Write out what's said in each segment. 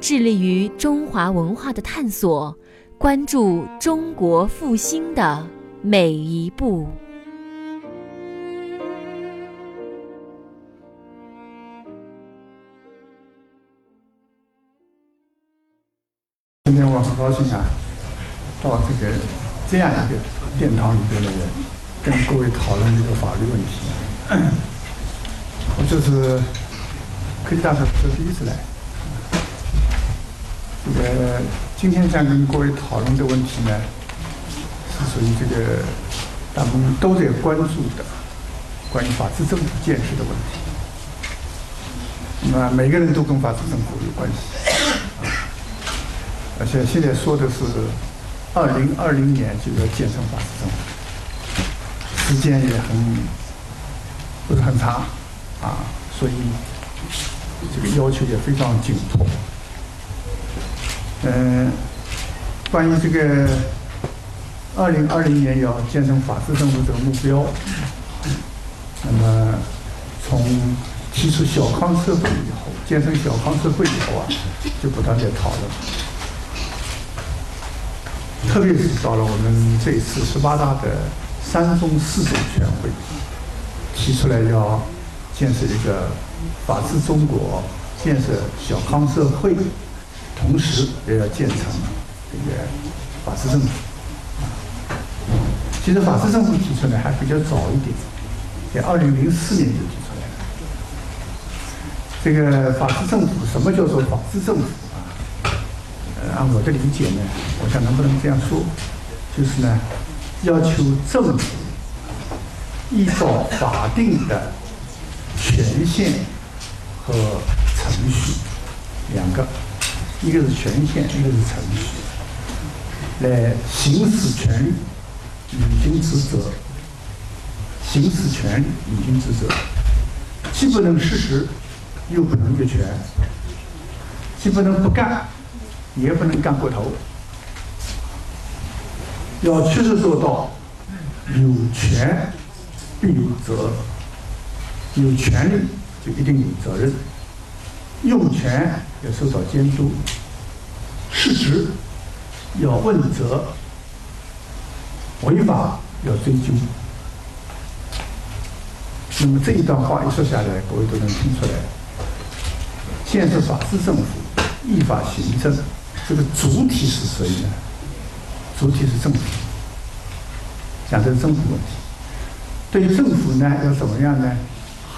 致力于中华文化的探索，关注中国复兴的每一步。今天我很高兴啊，到这个这样一个殿堂里边来跟各位讨论这个法律问题。我这是科技大学是第一次来，这个今天想跟各位讨论的问题呢，是属于这个大部分都在关注的关于法治政府建设的问题。那每个人都跟法治政府有关系。而且现在说的是二零二零年就要建成法治政府，时间也很不是很长啊，所以这个要求也非常紧迫。嗯，关于这个二零二零年要建成法治政府这个目标，那么从提出小康社会以后，建成小康社会以后啊，就不断在讨论。特别是到了我们这一次十八大的三中四中全会，提出来要建设一个法治中国，建设小康社会，同时也要建成这个法治政府。其实法治政府提出来还比较早一点，在二零零四年就提出来了。这个法治政府，什么叫做法治政府？按我的理解呢，我想能不能这样说，就是呢，要求政府依照法定的权限和程序两个，一个是权限，一个是程序，来行使权利、履行职责。行使权利、履行职责，既不能失职，又不能越权，既不能不干。也不能干过头，要确实做到有权必有责，有权利就一定有责任，用权要受到监督，失职要问责，违法要追究。那么这一段话一说下来，各位都能听出来，建设法治政府，依法行政。这个主体是谁呢？主体是政府，讲的是政府问题。对政府呢，要怎么样呢？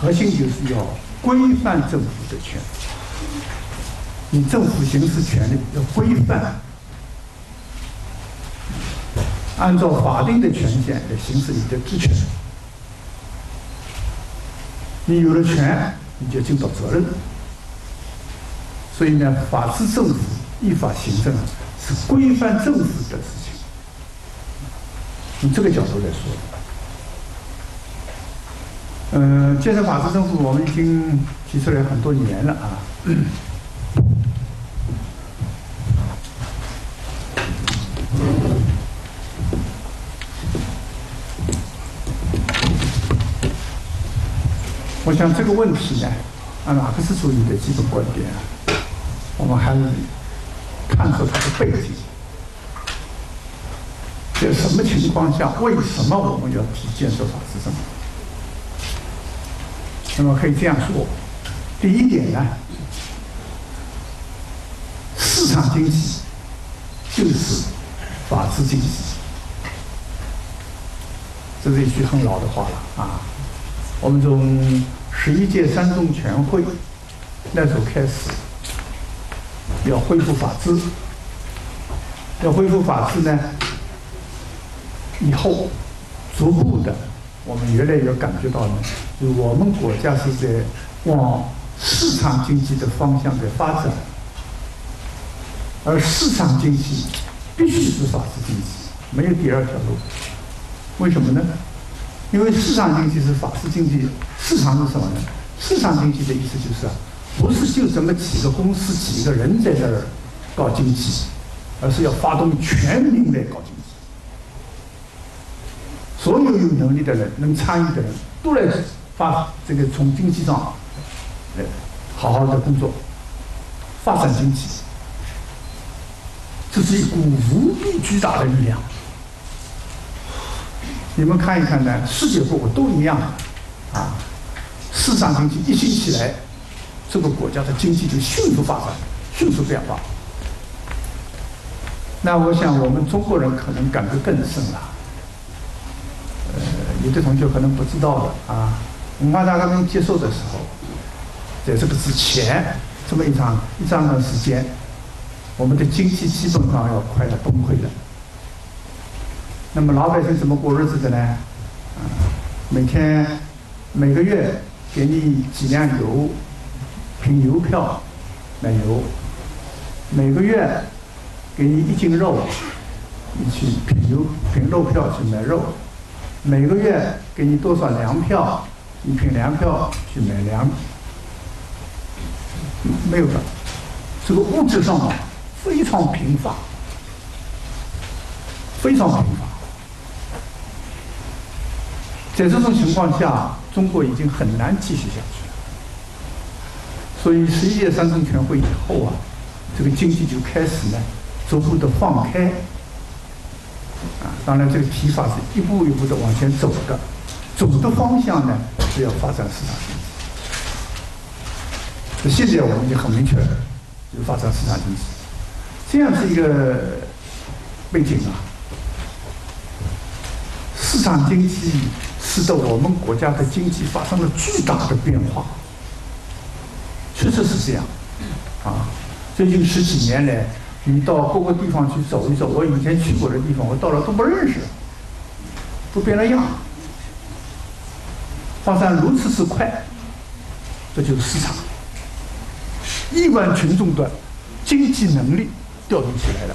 核心就是要规范政府的权，你政府行使权力要规范，按照法定的权限来行使你的职权。你有了权，你就尽到责任。所以呢，法治政府。依法行政是规范政府的事情，从这个角度来说，嗯，建设法治政府我们已经提出来很多年了啊。我想这个问题呢，按马克思主义的基本观点，我们还是。看出它的背景，在什么情况下？为什么我们要提建设法治政府？那么可以这样说：第一点呢，市场经济就是法治经济，这是一句很老的话了啊。我们从十一届三中全会那时候开始。要恢复法治，要恢复法治呢，以后逐步的，我们越来越感觉到呢，就我们国家是在往市场经济的方向在发展。而市场经济必须是法治经济，没有第二条路。为什么呢？因为市场经济是法治经济，市场是什么呢？市场经济的意思就是啊，不是就这么几个公司、几个人在这儿搞经济，而是要发动全民来搞经济。所有有能力的人、能参与的人都来发这个从经济上，来，好好的工作，发展经济。这是一股无比巨大的力量。你们看一看呢，世界各国都一样，啊，市场经济一兴起来，这个国家的经济就迅速发展、迅速变化。那我想我们中国人可能感觉更深了。呃，有的同学可能不知道的啊，文化大革命结束的时候，在这个之前这么一长一长段时间。我们的经济基本上要快要崩溃了。那么老百姓怎么过日子的呢？每天每个月给你几辆油，凭油票买油；每个月给你一斤肉，你去凭油凭肉票去买肉；每个月给你多少粮票，你凭粮票去买粮。没有了，这个物质上啊。非常贫乏，非常贫乏。在这种情况下，中国已经很难继续下去了。所以十一届三中全会以后啊，这个经济就开始呢逐步的放开。啊，当然这个提法是一步一步的往前走的，走的方向呢是要发展市场经济。现在我们已经很明确了，就发展市场经济。这样是一个背景啊，市场经济使得我们国家的经济发生了巨大的变化，确实是这样啊。最近十几年来，你到各个地方去走一走，我以前去过的地方，我到了都不认识，都变了样，发展如此之快，这就是市场，亿万群众的经济能力。调动起来了。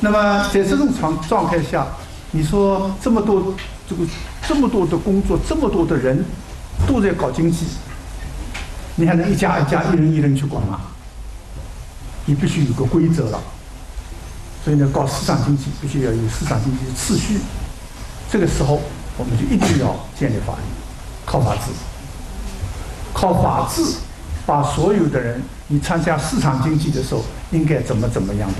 那么在这种状状态下，你说这么多这个这么多的工作，这么多的人都在搞经济，你还能一家一家、一人一人去管吗？你必须有个规则了。所以呢，搞市场经济必须要有市场经济的次序。这个时候，我们就一定要建立法律，靠法治，靠法治。把所有的人，你参加市场经济的时候应该怎么怎么样的？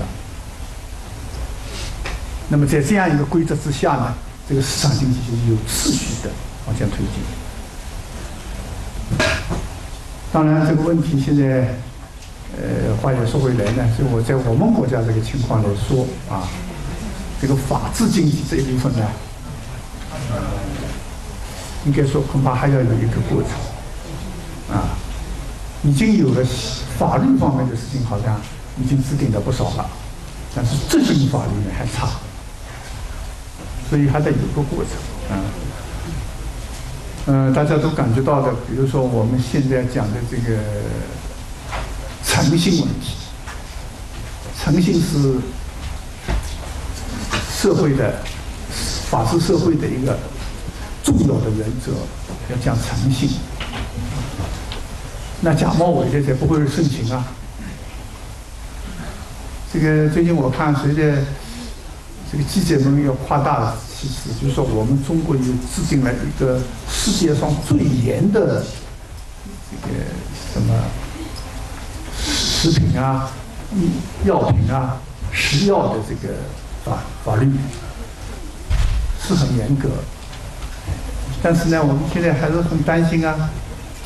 那么在这样一个规则之下呢，这个市场经济就有次序的往前推进。当然，这个问题现在，呃，话也说回来呢，就我在我们国家这个情况来说啊，这个法治经济这一部分呢，应该说恐怕还要有一个过程，啊。已经有了法律方面的事情，好像已经制定的不少了，但是执行法律呢还差，所以还得有个过程。嗯，嗯，大家都感觉到的，比如说我们现在讲的这个诚信问题，诚信是社会的法治社会的一个重要的原则，要讲诚信。那假冒伪劣才不会盛行啊！这个最近我看，随着这个记者们要夸大了其实就是说我们中国又制定了一个世界上最严的这个什么食品啊、药品啊、食药的这个法法律，是很严格。但是呢，我们现在还是很担心啊。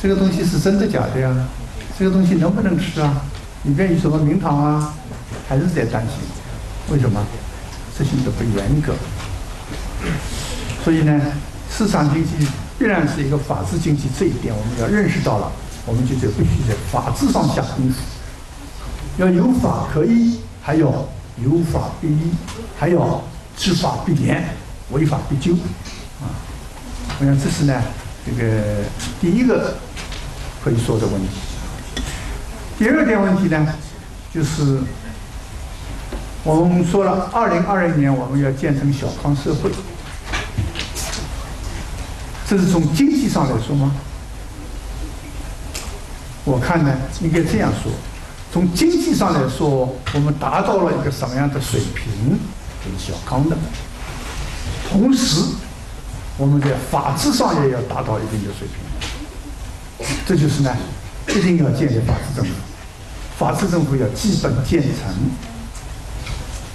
这个东西是真的假的呀？这个东西能不能吃啊？里边有什么名堂啊？还是在担心？为什么？执行的不严格。所以呢，市场经济必然是一个法治经济，这一点我们要认识到了，我们就得必须在法治上下功夫。要有法可依，还要有法必依，还要知法必严，违法必究。啊，我想这是呢，这个第一个。可以说的问题。第二点问题呢，就是我们说了，二零二零年我们要建成小康社会，这是从经济上来说吗？我看呢，应该这样说：从经济上来说，我们达到了一个什么样的水平，就是小康的。同时，我们在法治上也要达到一定的水平。这就是呢，一定要建立法治政府。法治政府要基本建成。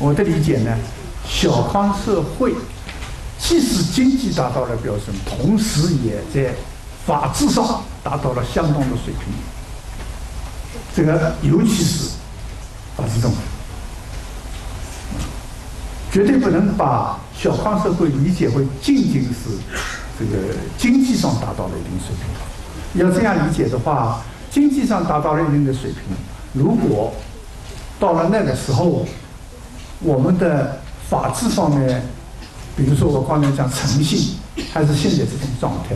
我的理解呢，小康社会既是经济达到了标准，同时也在法治上达到了相当的水平。这个尤其是法治政府，绝对不能把小康社会理解为仅仅是这个经济上达到了一定水平。要这样理解的话，经济上达到了一定的水平，如果到了那个时候，我们的法治方面，比如说我刚才讲诚信，还是现在这种状态，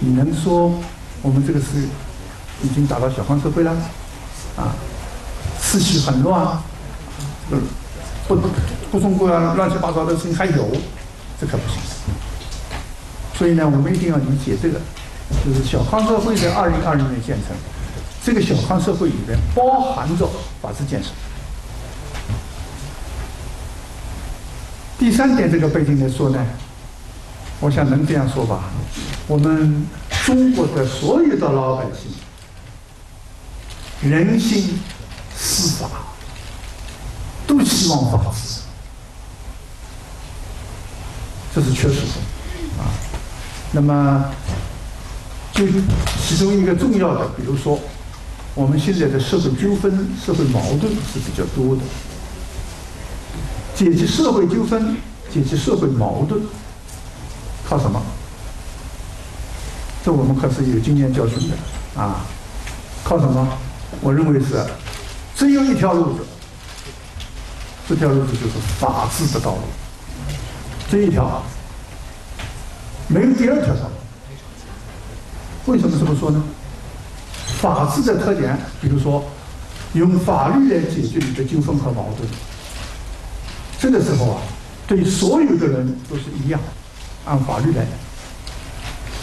你能说我们这个是已经达到小康社会了？啊，秩序很乱，嗯，不各种各样乱七八糟的事情还有，这可不行。所以呢，我们一定要理解这个，就是小康社会在二零二零年建成，这个小康社会里面包含着法治建设。第三点，这个背景来说呢，我想能这样说吧，我们中国的所有的老百姓。人心司法都希望法治，这是确实的啊。那么，就其中一个重要的，比如说，我们现在的社会纠纷、社会矛盾是比较多的。解决社会纠纷、解决社会矛盾，靠什么？这我们可是有经验教训的啊！靠什么？我认为是，只有一条路子，这条路子就是法治的道路，这一条，没有第二条道路。为什么这么说呢？法治的特点，比如说，用法律来解决你的纠纷和矛盾，这个时候啊，对所有的人都是一样，按法律来，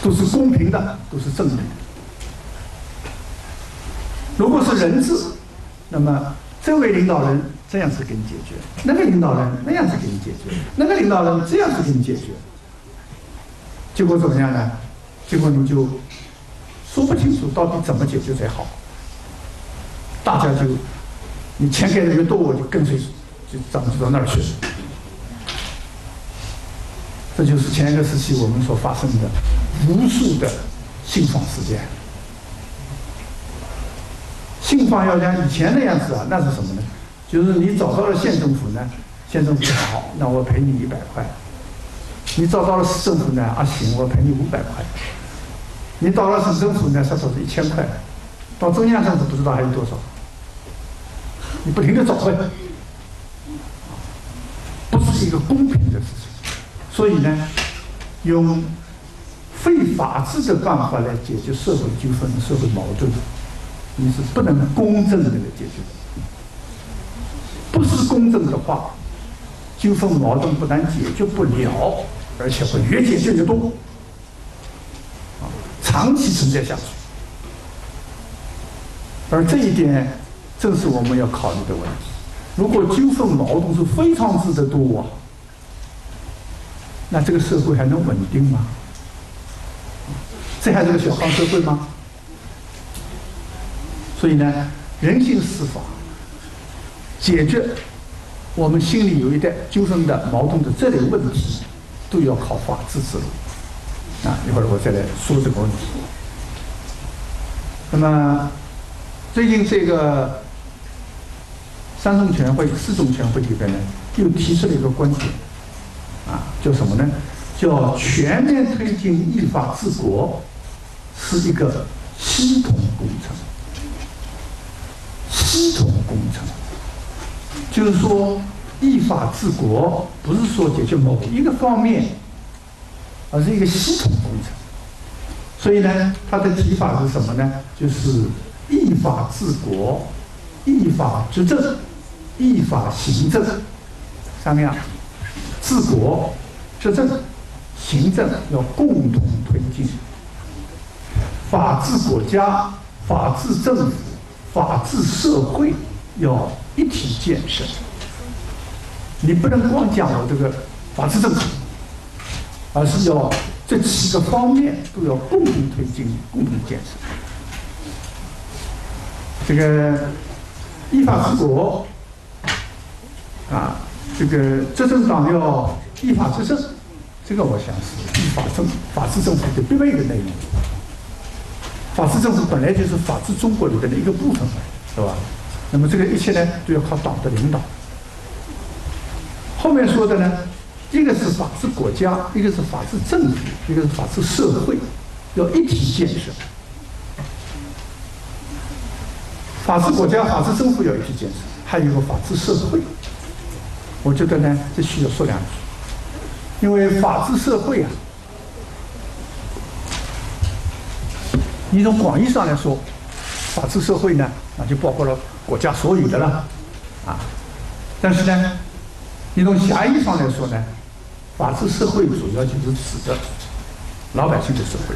都是公平的，都是正义的。如果是人治，那么这位领导人这样子给你解决，那个领导人那样子给你解决，那个领导人这样子给你解决，结果怎么样呢？结果你就说不清楚到底怎么解决才好。大家就你钱给的越多，我就跟随，就长就到那儿去。这就是前一个时期我们所发生的无数的信访事件。信访要像以前那样子啊，那是什么呢？就是你找到了县政府呢，县政府说好，那我赔你一百块；你找到了市政府呢，啊行，我赔你五百块；你到了省政府呢，说说是一千块；到中央政府不知道还有多少。你不停的找呗，一个公平的事情。所以呢，用非法治的办法来解决社会纠纷、社会矛盾。你是不能公正的来解决，不是公正的话，纠纷矛盾不但解决不了，而且会越解决越多，啊，长期存在下去。而这一点正是我们要考虑的问题。如果纠纷矛盾是非常之的多啊，那这个社会还能稳定吗？这还是个小康社会吗？所以呢，人性司法解决我们心里有一点纠纷的矛盾的这类问题，都要靠法治之路。啊，一会儿我再来说这个问题。那么，最近这个三中全会、四中全会里边呢，又提出了一个观点，啊，叫什么呢？叫全面推进依法治国是一个系统工程。系统工程，就是说依法治国，不是说解决某一个方面，而是一个系统工程。所以呢，他的提法是什么呢？就是依法治国、依法执政、依法行政。三样，治国、执政、行政。要共同推进，法治国家、法治政府、法治社会。要一体建设。你不能光讲我这个法治政府，而是要这几个方面都要共同推进、共同建设。这个依法治国啊，这个执政党要依法执政，这个我想是依法政法治政府的必备的内容。法治政府本来就是法治中国里的一个部分嘛，是吧？那么这个一切呢，都要靠党的领导。后面说的呢，一个是法治国家，一个是法治政府，一个是法治社会，要一体建设。法治国家、法治政府要一体建设，还有一个法治社会。我觉得呢，这需要说两句，因为法治社会啊，你从广义上来说，法治社会呢，那就包括了国家所有的了，啊，但是呢。你从狭义上来说呢，法治社会主要就是指的老百姓的社会，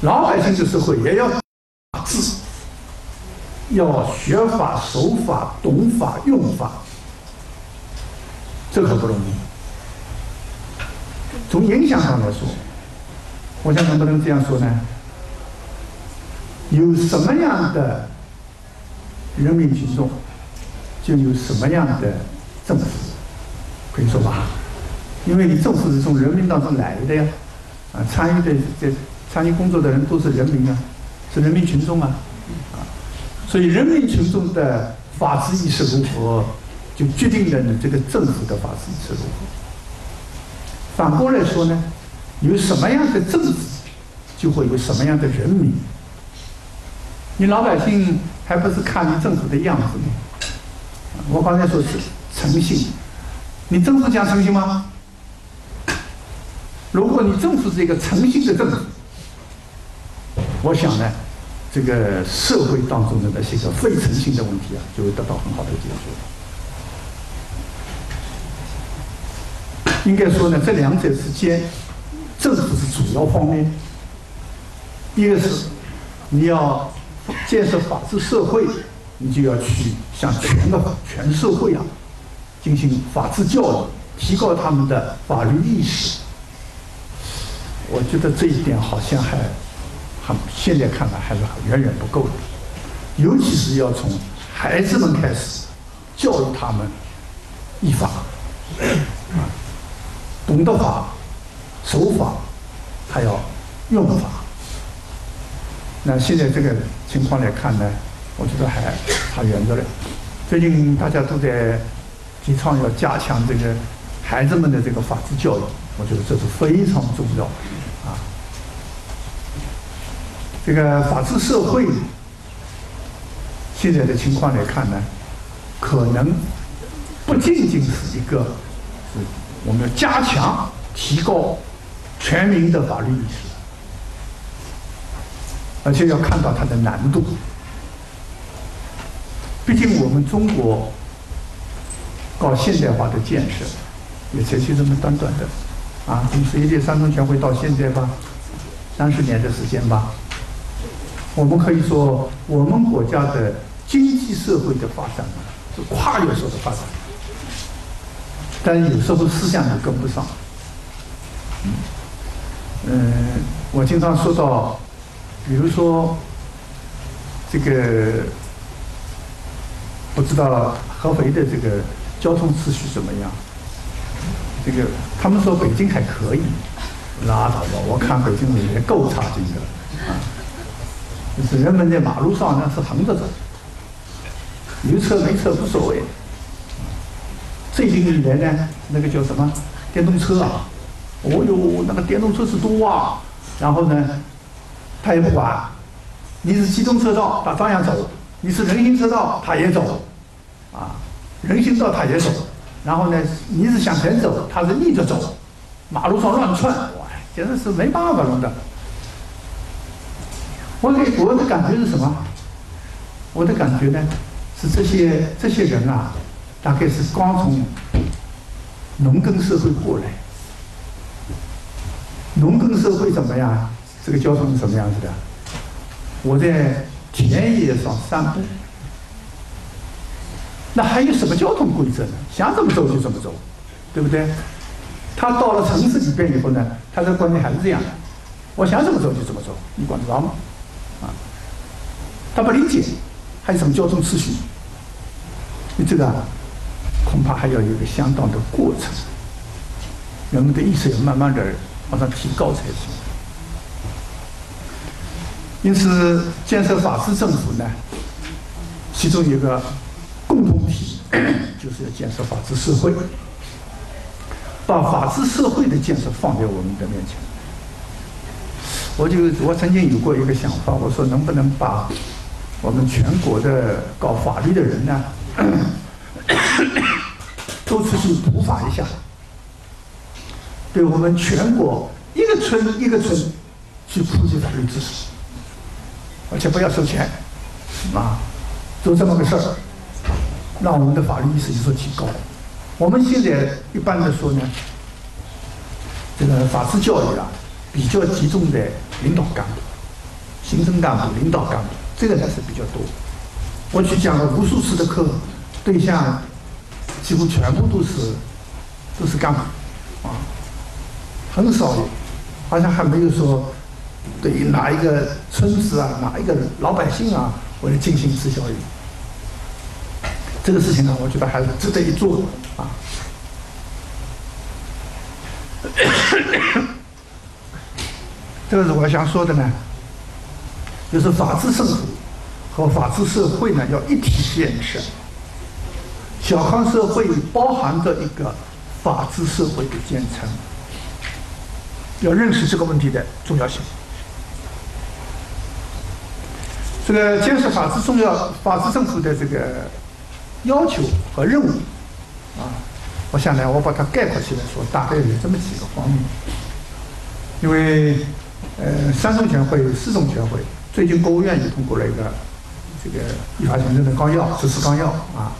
老百姓的社会也要法治，要学法、守法、懂法、用法，这可不容易。从影响上来说，我想能不能这样说呢？有什么样的人民群众？就有什么样的政府，可以说吧？因为你政府是从人民当中来的呀，啊，参与的这参与工作的人都是人民啊，是人民群众啊，啊，所以人民群众的法治意识如何，就决定了你这个政府的法治意识如何。反过来说呢，有什么样的政治，就会有什么样的人民。你老百姓还不是看你政府的样子吗？我刚才说是诚信，你政府讲诚信吗？如果你政府是一个诚信的政府，我想呢，这个社会当中的那些个非诚信的问题啊，就会得到很好的解决。应该说呢，这两者之间，政府是主要方面，一个是你要建设法治社会。你就要去向全个全社会啊进行法治教育，提高他们的法律意识。我觉得这一点好像还现在看来还是远远不够的，尤其是要从孩子们开始教育他们依法啊，懂得法、守法，还要用法。那现在这个情况来看呢？我觉得还差远着嘞。最近大家都在提倡要加强这个孩子们的这个法治教育，我觉得这是非常重要。这个法治社会现在的情况来看呢，可能不仅仅是一个我们要加强、提高全民的法律意识，而且要看到它的难度。毕竟我们中国搞现代化的建设也才就这么短短的啊，从十一届三中全会到现在吧，三十年的时间吧。我们可以说，我们国家的经济社会的发展是跨越式的发展，但有时候思想也跟不上。嗯，我经常说到，比如说这个。不知道合肥的这个交通秩序怎么样？这个他们说北京还可以，拉倒吧！我看北京也够差劲的啊！就是人们在马路上呢是横着走，有车没车无所谓。最近以来呢，那个叫什么电动车啊？哦哟，那个电动车是多啊！然后呢，他也不管，你是机动车道，他照样走。你是人行车道，他也走，啊，人行道他也走，然后呢，你是向前走，他是逆着走，马路上乱窜，哇，简直是没办法弄的。我给我的感觉是什么？我的感觉呢，是这些这些人啊，大概是刚从农耕社会过来。农耕社会怎么样？这个交通是什么样子的？我在田野上散步，那还有什么交通规则呢？想怎么走就怎么走，对不对？他到了城市里边以后呢，他的观念还是这样的：我想怎么走就怎么走，你管得着吗？啊，他不理解。还有什么交通秩序？你这个恐怕还要有一个相当的过程，人们的意识要慢慢的往上提高才行。因此，建设法治政府呢，其中一个共同体就是要建设法治社会，把法治社会的建设放在我们的面前。我就我曾经有过一个想法，我说能不能把。我们全国的搞法律的人呢，都出去普法一下，对我们全国一个村一个村去普及法律知识，而且不要收钱，啊，做这么个事儿，让我们的法律意识有所提高。我们现在一般的说呢，这个法治教育啊，比较集中在领导干部、行政干部、领导干部。这个呢是比较多，我去讲了无数次的课，对象几乎全部都是都是干部，啊，很少，好像还没有说对于哪一个村子啊，哪一个人老百姓啊，我来进行一次教育。这个事情呢，我觉得还是值得一做的啊。这个是我想说的呢。就是法治政府和法治社会呢，要一体建设。小康社会包含着一个法治社会的建成，要认识这个问题的重要性。这个建设法治重要法治政府的这个要求和任务啊，我想呢，我把它概括起来说，大概有这么几个方面。因为呃，三中全会、四中全会。最近国务院也通过了一个这个依法行政的纲要、实施纲要啊。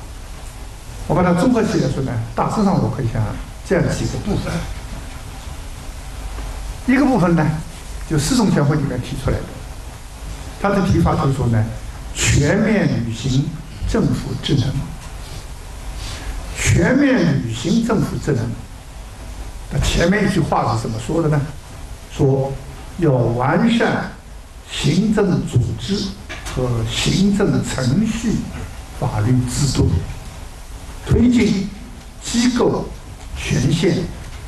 我把它综合起来说呢，大致上我可以讲这样几个部分。一个部分呢，就四中全会里面提出来的，他的提法就是说呢，全面履行政府职能。全面履行政府职能，那前面一句话是怎么说的呢？说要完善。行政组织和行政程序法律制度，推进机构权限、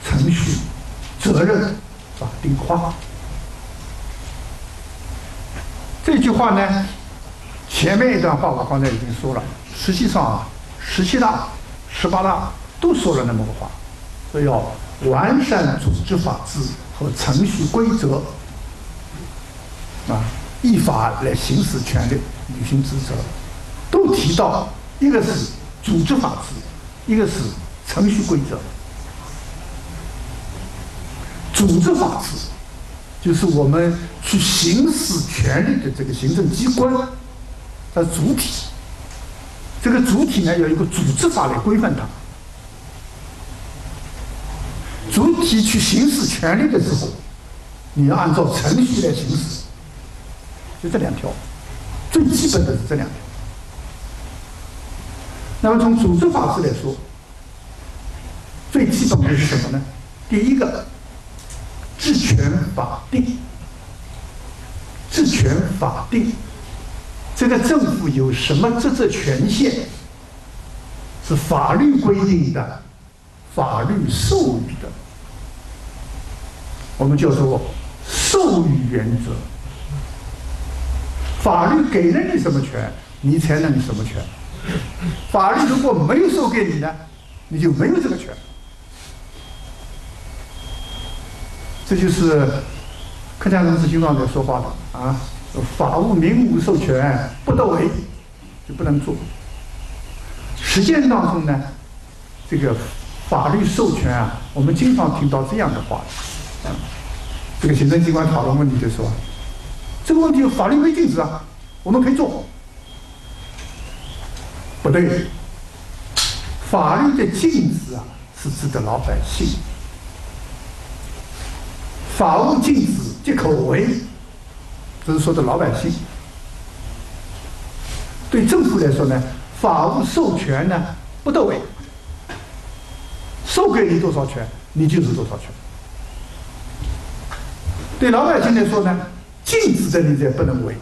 程序、责任法定化。这句话呢，前面一段话我刚才已经说了，实际上啊，十七大、十八大都说了那么个话，说要完善组织法制和程序规则。啊，依法来行使权利、履行职责，都提到一个是组织法治，一个是程序规则。组织法治就是我们去行使权利的这个行政机关的主体，这个主体呢，有一个组织法来规范它。主体去行使权利的时候，你要按照程序来行使。就这两条，最基本的是这两条。那么从组织法制来说，最基本的是什么呢？第一个，治权法定。治权法定，这个政府有什么职责权限，是法律规定的，法律授予的，我们叫做授予原则。法律给了你什么权，你才能什么权？法律如果没有授给你呢，你就没有这个权。这就是客家同志经常在说话的啊，法务民务授权不得为，就不能做。实践当中呢，这个法律授权啊，我们经常听到这样的话，这个行政机关讨论问题的时候。这个问题法律没禁止啊，我们可以做。不对，法律的禁止啊，是指的老百姓。法务禁止即可为，这是说的老百姓。对政府来说呢，法务授权呢不得为，授给你多少权，你就是多少权。对老百姓来说呢，禁止的你也不能为。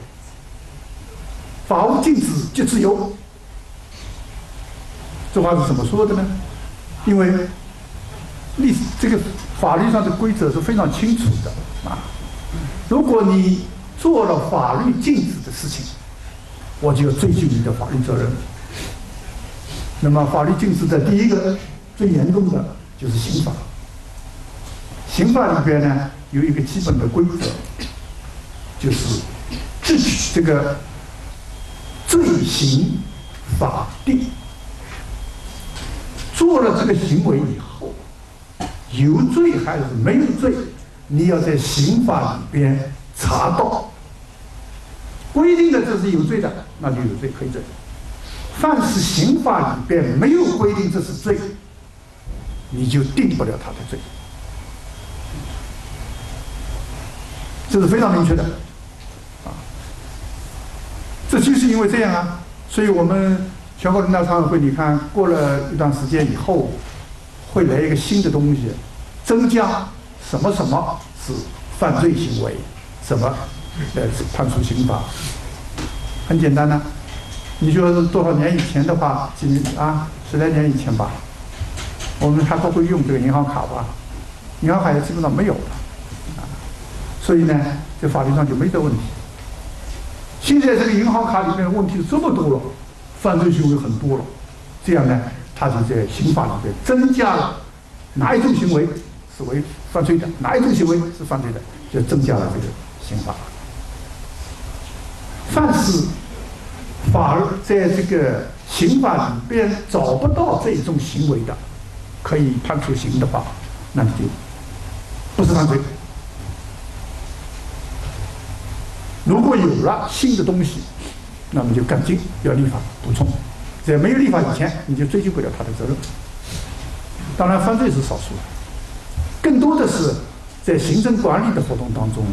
法无禁止即自由，这话是怎么说的呢？因为历史这个法律上的规则是非常清楚的啊。如果你做了法律禁止的事情，我就要追究你的法律责任。那么法律禁止的第一个最严重的就是刑法。刑法里边呢有一个基本的规则，就是制取这个罪行法定。做了这个行为以后，有罪还是没有罪，你要在刑法里边查到。规定的这是有罪的，那就有罪可以罪。凡是刑法里边没有规定这是罪，你就定不了他的罪。这是非常明确的，这就是因为这样啊，所以我们全国人大常委会，你看过了一段时间以后，会来一个新的东西，增加什么什么是犯罪行为，什么。呃，判处刑罚，很简单呢。你说多少年以前的话，几年啊，十来年以前吧，我们还不会用这个银行卡吧？银行卡也基本上没有了，啊，所以呢，这法律上就没这问题。现在这个银行卡里面的问题这么多了，犯罪行为很多了，这样呢，他就在刑法里面增加了哪一种行为是违犯罪的，哪一种行为是犯罪的，就增加了这个刑法。凡是反而在这个刑法里边找不到这种行为的，可以判处刑的话，那你就不是犯罪。如果有了新的东西，那么就赶紧要立法补充。在没有立法以前，你就追究不了他的责任。当然，犯罪是少数，更多的是在行政管理的活动当中，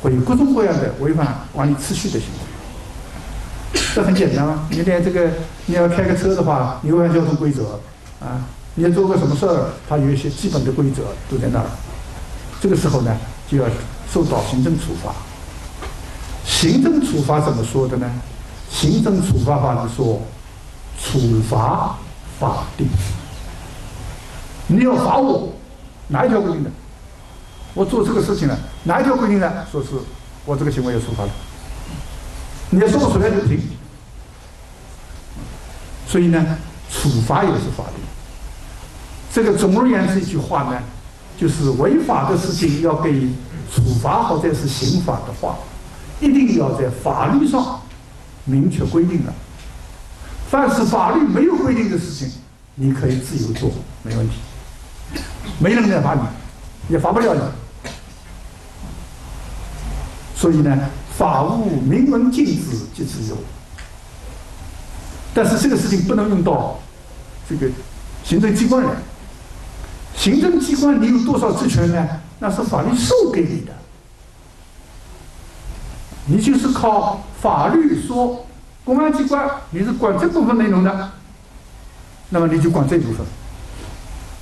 会有各种各样的违反管理秩序的行为。这很简单啊！你连这个你要开个车的话，你违反交通规则啊，你要做个什么事儿，它有一些基本的规则都在那儿。这个时候呢，就要受到行政处罚。行政处罚怎么说的呢？行政处罚法是说，处罚法定。你要罚我，哪一条规定的？我做这个事情了，哪一条规定的？说是我这个行为要处罚的。你要说不出来就不行。所以呢，处罚也是法律。这个总而言之一句话呢，就是违法的事情要给处罚或者是刑法的话，一定要在法律上明确规定的。凡是法律没有规定的事情，你可以自由做，没问题，没人来罚你，也罚不了你。所以呢，法务明文禁止即自由。但是这个事情不能用到这个行政机关来。行政机关你有多少职权呢？那是法律授给你的。你就是靠法律说，公安机关你是管这部分内容的，那么你就管这部分。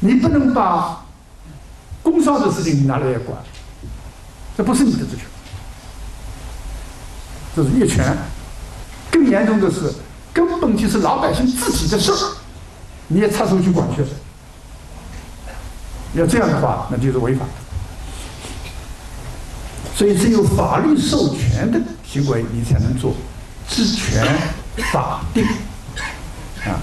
你不能把工商的事情你拿来管，这不是你的职权，这是越权。更严重的是。根本就是老百姓自己的事儿，你也插手去管去？要这样的话，那就是违法。所以只有法律授权的行为，你才能做职权法定。啊，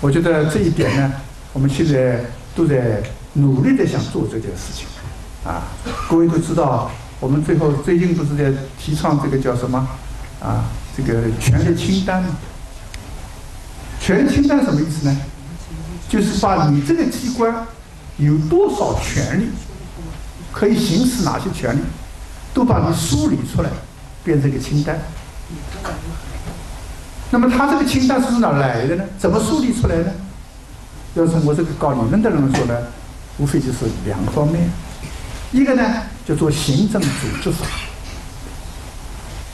我觉得这一点呢，我们现在都在努力的想做这件事情。啊，各位都知道，我们最后最近不是在提倡这个叫什么？啊，这个权力清单。权力清单什么意思呢？就是把你这个机关有多少权利，可以行使哪些权利，都把你梳理出来，变成一个清单。那么他这个清单是从哪来的呢？怎么树立出来呢？要从我这个搞理论的人说呢，无非就是两个方面，一个呢叫做行政组织法。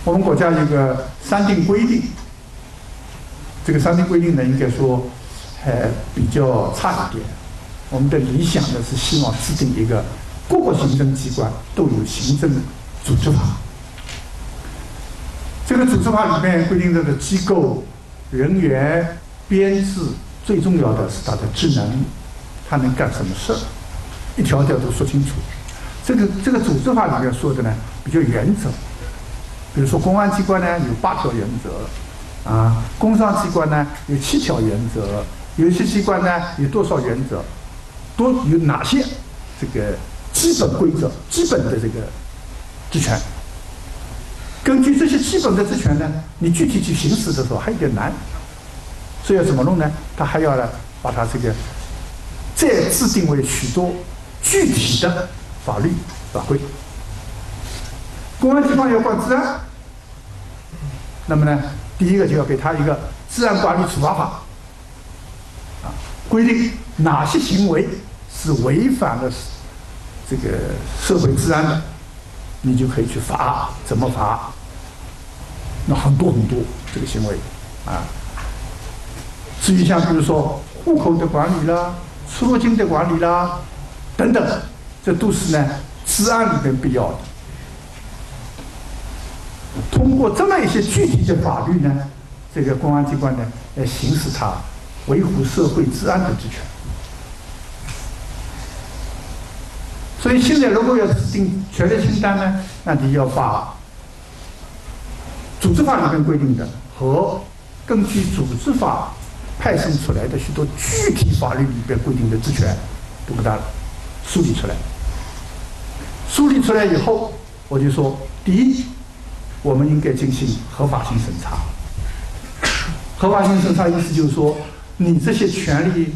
我们国家有个三定规定，这个三定规定呢，应该说还比较差一点。我们的理想呢是希望制定一个各个行政机关都有行政组织法。这个组织法里面规定着的机构、人员编制，最重要的是它的职能，它能干什么事儿，一条条都说清楚。这个这个组织法里面说的呢比较原则，比如说公安机关呢有八条原则，啊，工商机关呢有七条原则，有些机关呢有多少原则，多有哪些这个基本规则、基本的这个职权。根据这些基本的职权呢，你具体去行使的时候还有点难，所以要怎么弄呢？他还要呢，把它这个再制定为许多具体的法律法规。公安机关要管治安，那么呢，第一个就要给他一个治安管理处罚法，啊，规定哪些行为是违反了这个社会治安的。你就可以去罚，怎么罚？那很多很多这个行为，啊，至于像比如说户口的管理啦、出入境的管理啦等等，这都是呢治安里面必要的。通过这么一些具体的法律呢，这个公安机关呢来行使它维护社会治安的职权。所以现在如果要制定权力清单呢，那你要把组织法里面规定的和根据组织法派生出来的许多具体法律里边规定的职权都给它梳理出来。梳理出来以后，我就说，第一，我们应该进行合法性审查。合法性审查意思就是说，你这些权利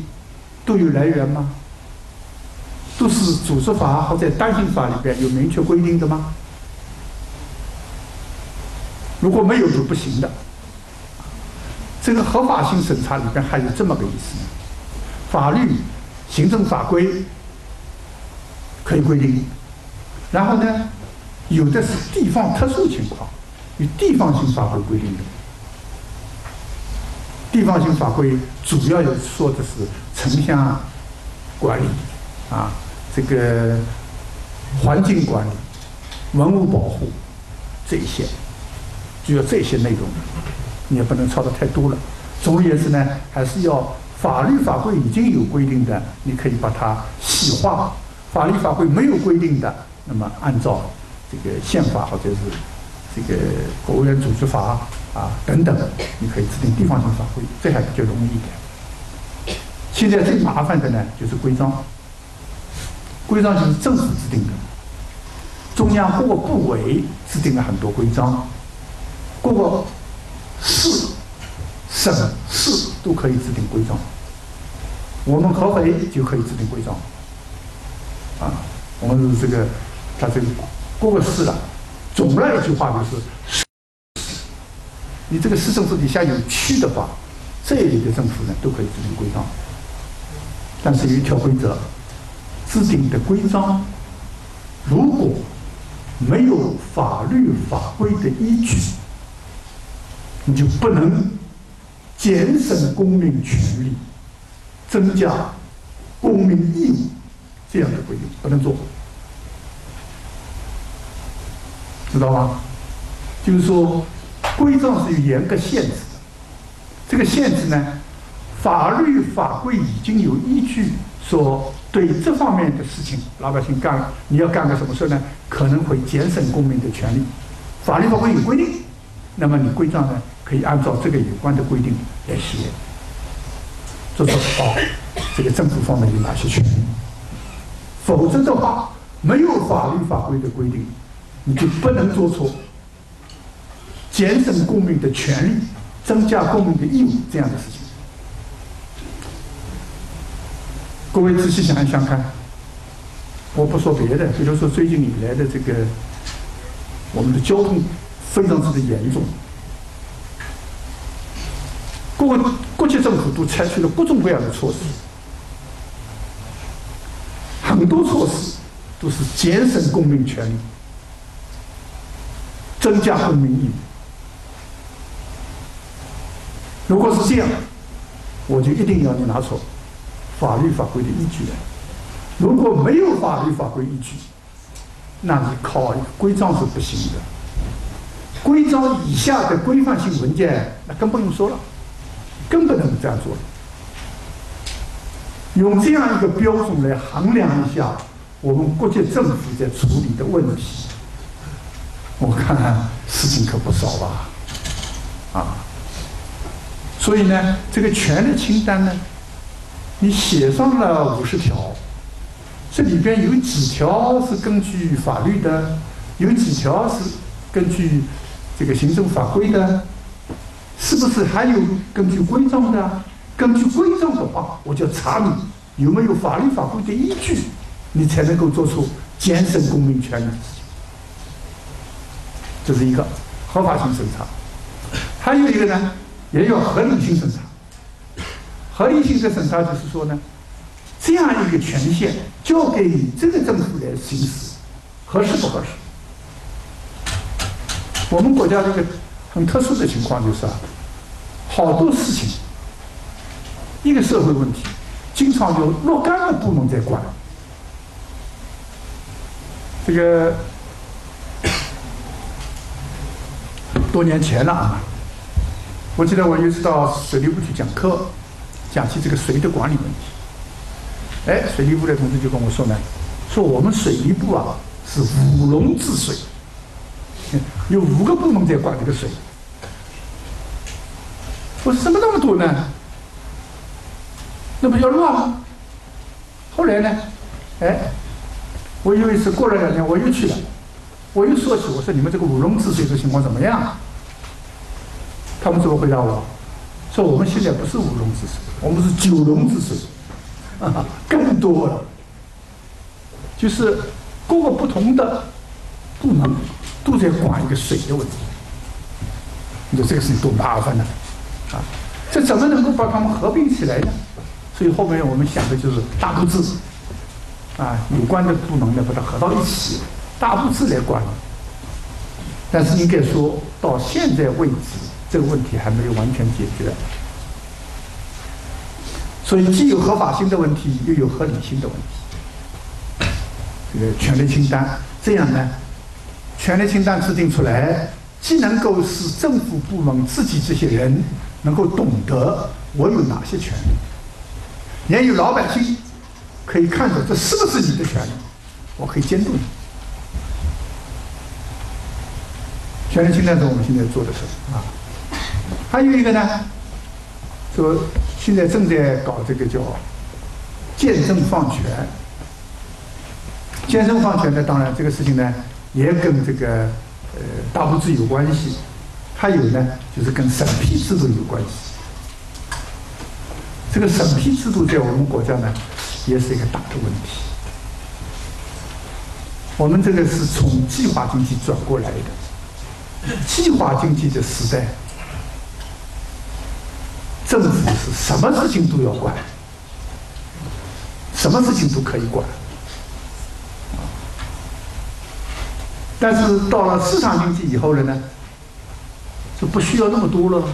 都有来源吗？都是组织法或者单行法里边有明确规定的吗？如果没有就不行的。这个合法性审查里边还有这么个意思：法律、行政法规可以规定，然后呢，有的是地方特殊情况，与地方性法规规定的。地方性法规主要有说的是城乡管理啊。这个环境管理、文物保护这些，就要这些内容，你也不能抄的太多了。总而言之呢，还是要法律法规已经有规定的，你可以把它细化；法律法规没有规定的，那么按照这个宪法或者是这个国务院组织法啊等等，你可以制定地方性法规，这还比较容易一点。现在最麻烦的呢，就是规章。规章就是政府制定的，中央各个部委制定了很多规章，各个市、省市都可以制定规章。我们合肥就可以制定规章，啊，我们是这个，它这个各个市的，总的一句话就是，你这个市政府底下有区的话，这里的政府呢都可以制定规章，但是有一条规则。制定的规章，如果没有法律法规的依据，你就不能减省公民权利、增加公民义务这样的规定，不能做，知道吗？就是说，规章是有严格限制的，这个限制呢，法律法规已经有依据说。对这方面的事情，老百姓干，你要干个什么事呢？可能会减省公民的权利。法律法规有规定，那么你规章呢，可以按照这个有关的规定来写，做出哦，这个政府方面有哪些权利？否则的话，没有法律法规的规定，你就不能做出减省公民的权利、增加公民的义务这样的事情。各位仔细想一想看，我不说别的，比如说最近以来的这个我们的交通非常之的严重。各个国际政府都采取了各种各样的措施，很多措施都是节省公民权利，增加公民义务。如果是这样，我就一定要你拿出法律法规的依据来。如果没有法律法规依据，那你靠规章是不行的。规章以下的规范性文件，那更不用说了，更不能这样做。用这样一个标准来衡量一下我们国际政府在处理的问题，我看看事情可不少吧，啊。所以呢，这个权力清单呢，你写上了五十条，这里边有几条是根据法律的，有几条是根据。这个行政法规的，是不是还有根据规章的？根据规章的话，我就查你有没有法律法规的依据，你才能够做出减省公民权利。这是一个合法性审查。还有一个呢，也要合理性审查。合理性的审查就是说呢，这样一个权限交给这个政府来行使，合适不合适？我们国家这个很特殊的情况就是啊，好多事情，一个社会问题，经常有若干个部门在管。这个多年前了啊，我记得我有一次到水利部去讲课，讲起这个水的管理问题。哎，水利部的同志就跟我说呢，说我们水利部啊是五龙治水。有五个部门在管这个水，我说怎么那么多呢？那不要乱吗？后来呢？哎，我有一次过了两年，我又去了，我又说起，我说你们这个五龙治水的情况怎么样？他们怎么回答我？说我们现在不是五龙之水，我们是九龙治水，更多了，就是各个不同的部门。都在管一个水的问题，你说这个事情多麻烦呢？啊，这怎么能够把它们合并起来呢？所以后面我们想的就是大部制，啊，有关的部门呢把它合到一起，大部制来管。但是应该说到现在为止，这个问题还没有完全解决。所以既有合法性的问题，又有合理性的问题。这个权利清单，这样呢？权利清单制定出来，既能够使政府部门自己这些人能够懂得我有哪些权利，也有老百姓可以看到这是不是你的权利，我可以监督你。权利清单是我们现在做的事啊。还有一个呢，说现在正在搞这个叫见证放权。见证放权呢，当然这个事情呢。也跟这个呃大部制有关系，还有呢，就是跟审批制度有关系。这个审批制度在我们国家呢，也是一个大的问题。我们这个是从计划经济转过来的，计划经济的时代，政府是什么事情都要管，什么事情都可以管。但是到了市场经济以后了呢，就不需要那么多了。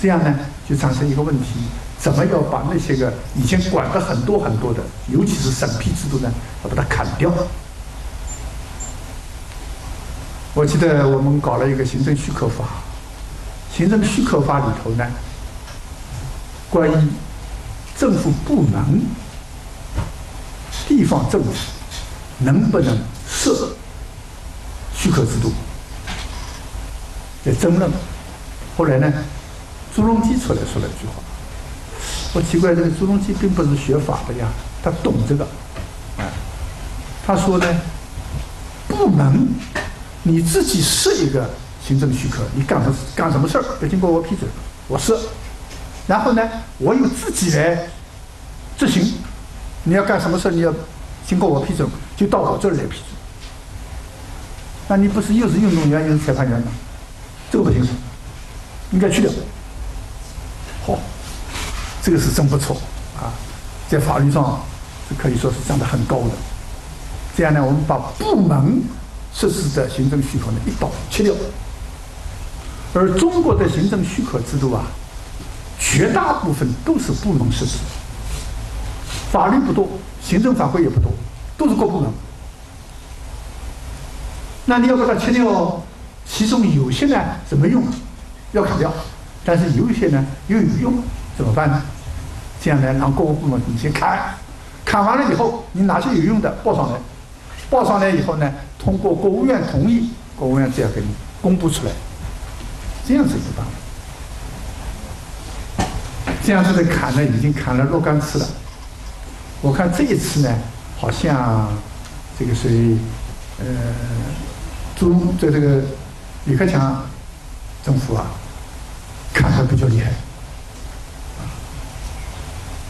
这样呢，就产生一个问题：怎么要把那些个以前管的很多很多的，尤其是审批制度呢，要把它砍掉？我记得我们搞了一个行政许可法，行政许可法里头呢，关于政府部门、地方政府能不能设。许可制度？在争论，后来呢，朱镕基出来说了一句话，我奇怪这个朱镕基并不是学法的呀，他懂这个，哎，他说呢，部门你自己设一个行政许可，你干什干什么事儿？要经过我批准，我设，然后呢，我又自己来执行，你要干什么事你要经过我批准，就到我这儿来批准。那你不是又是运动员又是裁判员吗？这个不行，应该去掉。好，这个是真不错啊，在法律上可以说是站得很高的。这样呢，我们把部门设置的行政许可呢一刀切掉。而中国的行政许可制度啊，绝大部分都是部门设施，法律不多，行政法规也不多，都是各部门。那你要把它切掉，其中有些呢是没用，要砍掉；但是有一些呢又有用，怎么办呢？这样呢，让各个部门你先砍，砍完了以后，你哪些有用的报上来，报上来以后呢，通过国务院同意，国务院这样给你公布出来。这样子一个办法，这样子的砍呢，已经砍了若干次了。我看这一次呢，好像这个谁，呃，朱在这个李克强政府啊，砍的比较厉害。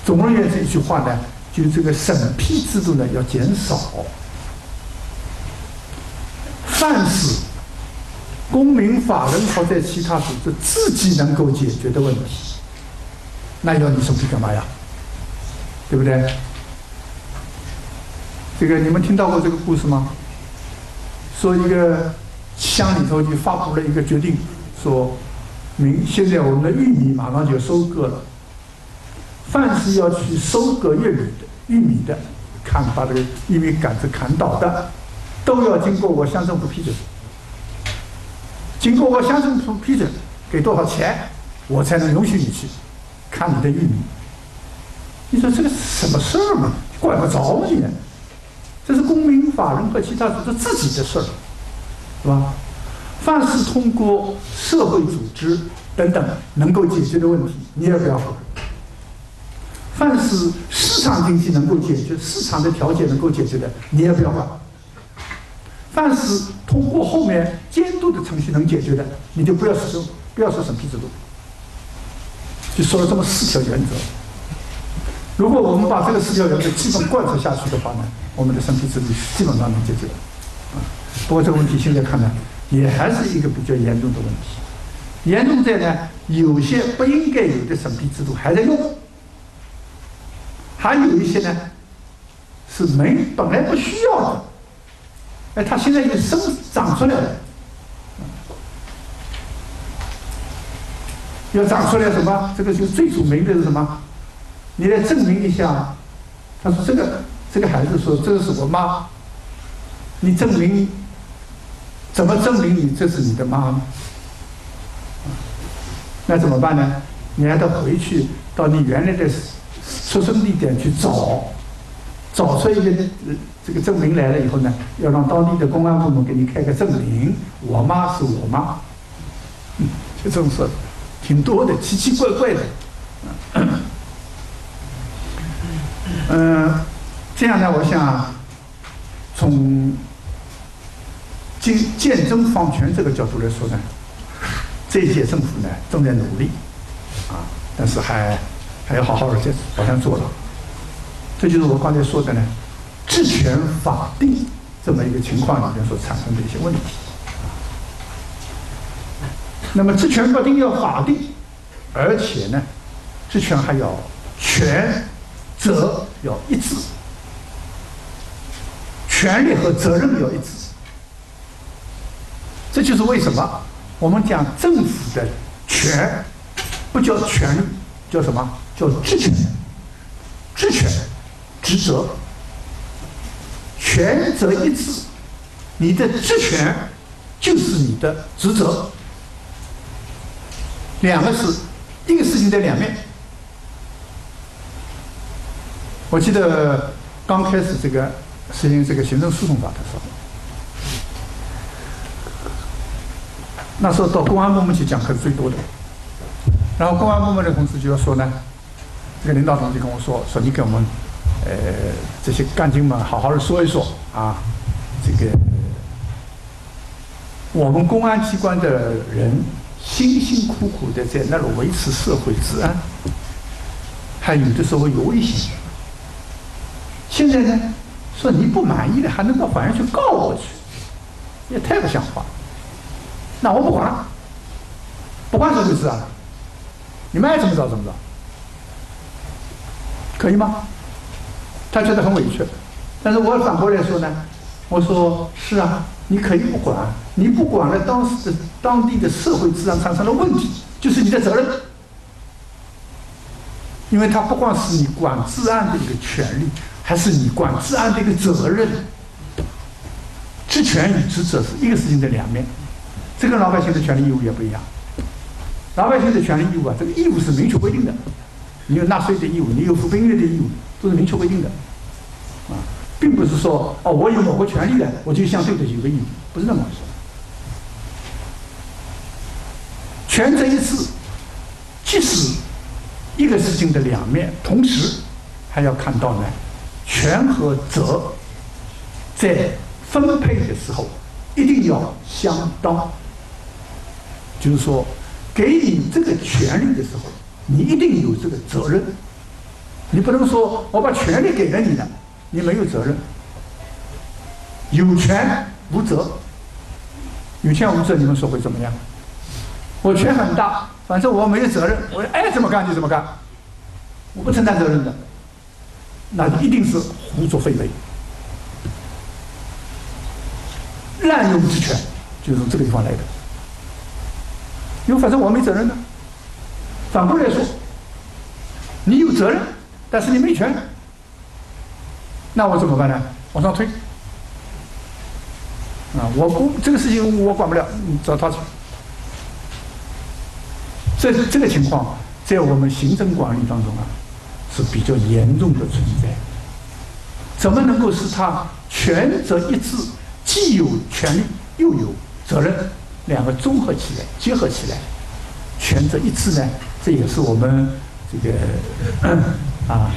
总而言之，一句话呢，就这个审批制度呢要减少，凡是。公民、法人或者其他组织自己能够解决的问题，那要你审批干嘛呀？对不对？这个你们听到过这个故事吗？说一个乡里头就发布了一个决定，说明现在我们的玉米马上就收割了，凡是要去收割玉米的、玉米的，砍把这个玉米杆子砍倒的，都要经过我乡政府批准。经过我乡政府批准，给多少钱，我才能允许你去看你的玉米？你说这个什么事儿嘛？管不着你，这是公民、法人和其他组织自己的事儿，是吧？凡是通过社会组织等等能够解决的问题，你也不要管；凡是市场经济能够解决、市场的调节能够解决的，你也不要管。凡是通过后面监督的程序能解决的，你就不要使用，不要说审批制度。就说了这么四条原则。如果我们把这个四条原则基本贯彻下去的话呢，我们的审批制度基本上能解决。啊，不过这个问题现在看呢，也还是一个比较严重的问题。严重在呢，有些不应该有的审批制度还在用，还有一些呢是没本来不需要的。哎，它现在又生长出来了，要长出来什么？这个就最著名的是什么？你来证明一下。他说：“这个这个孩子说，这个是我妈。你证明怎么证明你这是你的妈呢？那怎么办呢？你还得回去到你原来的出生地点去找，找出一个。”这个证明来了以后呢，要让当地的公安部门给你开个证明，我妈是我妈，嗯就这么说，挺多的，奇奇怪怪的。嗯，这样呢，我想从建建政放权这个角度来说呢，这届政府呢正在努力，啊，但是还还要好好的在好像做了，这就是我刚才说的呢。治权法定这么一个情况里面所产生的一些问题。那么职权法定要法定，而且呢，职权还要权责要一致，权利和责任要一致。这就是为什么我们讲政府的权不叫权利，叫什么？叫职权、职权、职责。权责一致，你的职权就是你的职责，两个是一个事情的两面。我记得刚开始这个实行这个行政诉讼法的时候，那时候到公安部门去讲课是最多的，然后公安部门的同事就要说呢，这个领导同志跟我说说你给我们。呃，这些干警们好好的说一说啊，这个我们公安机关的人辛辛苦苦的在那里维持社会治安，还有的时候有危险。现在呢，说你不满意了，还能到法院去告我去，也太不像话。那我不管，不管这回事啊，你们爱怎么着怎么着，可以吗？他觉得很委屈，但是我反过来说呢，我说是啊，你可以不管，你不管了，当时的当地的社会治安产生了问题，就是你的责任，因为他不光是你管治安的一个权利，还是你管治安的一个责任。职权与职责是一个事情的两面，这跟老百姓的权利义务也不一样。老百姓的权利义务啊，这个义务是明确规定的，你有纳税的义务，你有服兵役的义务，都是明确规定的，啊，并不是说哦，我有某个权利的，我就相对的有个义务，不是那么回事。权责一致，即使一个事情的两面，同时还要看到呢，权和责在。分配的时候一定要相当，就是说，给你这个权利的时候，你一定有这个责任。你不能说我把权利给了你了，你没有责任。有权无责，有权无责，你们说会怎么样？我权很大，反正我没有责任，我爱怎么干就怎么干，我不承担责任的，那一定是胡作非为。滥用职权，就是从这个地方来的。因为反正我没责任呢。反过来说，你有责任，但是你没权，那我怎么办呢？往上推。啊，我不这个事情我管不了，你找他去。这是这个情况在我们行政管理当中啊是比较严重的存在。怎么能够使他权责一致？既有权利又有责任，两个综合起来、结合起来，权责一致呢？这也是我们这个啊，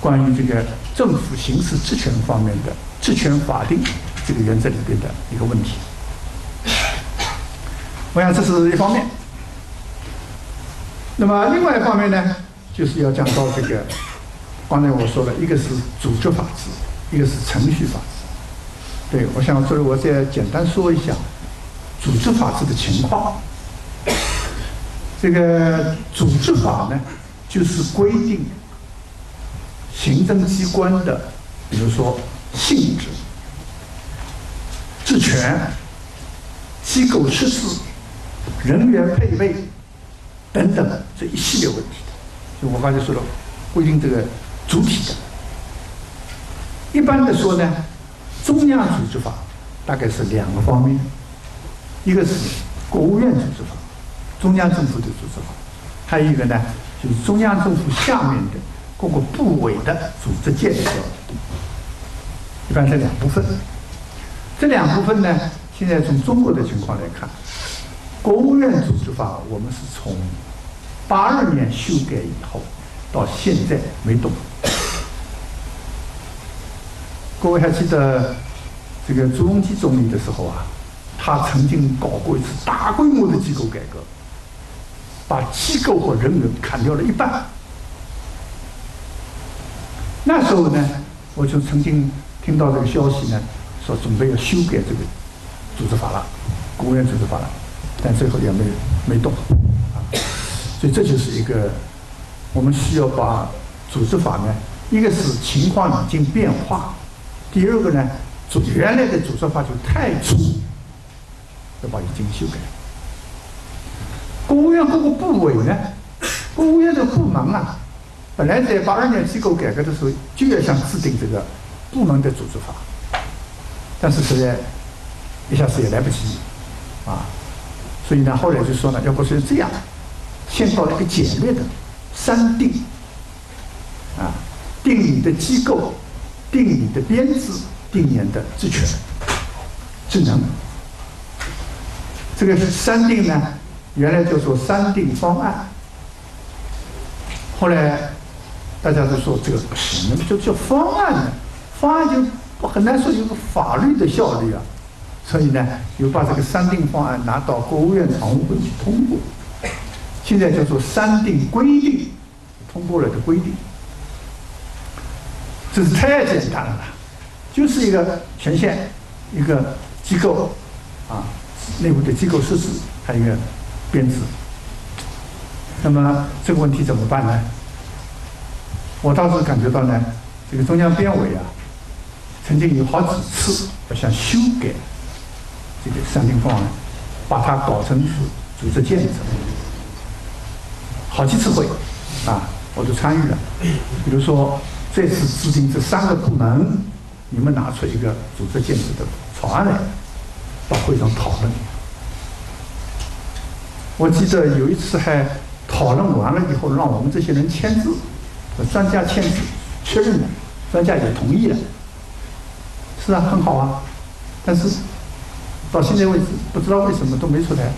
关于这个政府行使职权方面的职权法定这个原则里边的一个问题。我想这是一方面。那么另外一方面呢，就是要讲到这个，刚才我说了一个是组织法治，一个是程序法治。对，我想这里我再简单说一下组织法治的情况。这个组织法呢，就是规定行政机关的，比如说性质、职权、机构设置、人员配备等等这一系列问题的。就我刚才说了，规定这个主体的。一般的说呢。中央组织法大概是两个方面，一个是国务院组织法，中央政府的组织法，还有一个呢，就是中央政府下面的各个部委的组织建设。一般这两部分，这两部分呢，现在从中国的情况来看，国务院组织法我们是从八二年修改以后到现在没动。各位还记得这个朱镕基总理的时候啊，他曾经搞过一次大规模的机构改革，把机构和人员砍掉了一半。那时候呢，我就曾经听到这个消息呢，说准备要修改这个组织法了，国务院组织法了，但最后也没没动啊。所以这就是一个我们需要把组织法呢，一个是情况已经变化。第二个呢，组原来的组织法就太粗，要把已经修改。国务院各个部委呢，国务院的部门啊，本来在八二年机构改革的时候就要想制定这个部门的组织法，但是实在一下子也来不及啊，所以呢，后来就说呢，要不是这样，先搞一个简略的三定啊，定你的机构。定你的编制，定你的职权、职能。这个是三定呢，原来叫做三定方案。后来大家都说这个不行，那么就叫方案呢？方案就我很难说有个法律的效力啊。所以呢，又把这个三定方案拿到国务院常务会去通过。现在叫做三定规定，通过了的规定。这是太简单了，就是一个权限，一个机构啊，内部的机构设置，还有一个编制。那么这个问题怎么办呢？我倒是感觉到呢，这个中央编委啊，曾经有好几次要想修改这个三定方案，把它搞成是组织建设，好几次会啊，我都参与了。比如说这次制定这三个部门，你们拿出一个组织建设的草案来，到会上讨论。我记得有一次还讨论完了以后，让我们这些人签字。专家签字确认了，专家也同意了，是啊，很好啊。但是到现在为止，不知道为什么都没出台，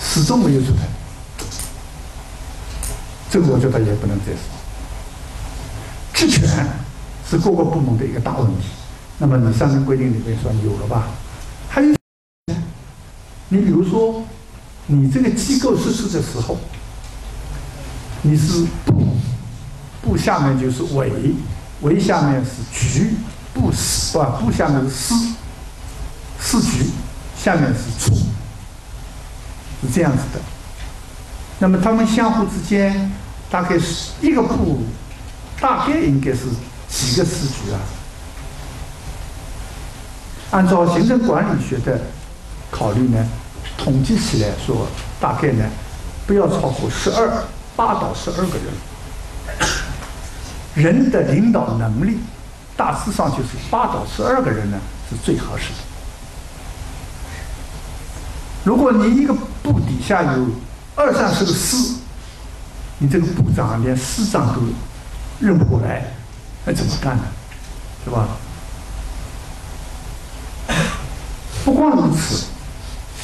始终没有出台。这个我觉得也不能解释。职权是各个部门的一个大问题。那么你上面规定里面说有了吧？还有，你比如说，你这个机构设置的时候。你是部，部下面就是委，委下面是局，部司啊，部下面是司，市局，下面是处，是这样子的。那么他们相互之间大概是一个部，大概应该是几个市局啊？按照行政管理学的考虑呢，统计起来说，大概呢不要超过十二。八到十二个人，人的领导能力大致上就是八到十二个人呢是最合适的。如果你一个部底下有二三十个师，你这个部长连师长都认不过来，那怎么干呢？是吧？不光如此，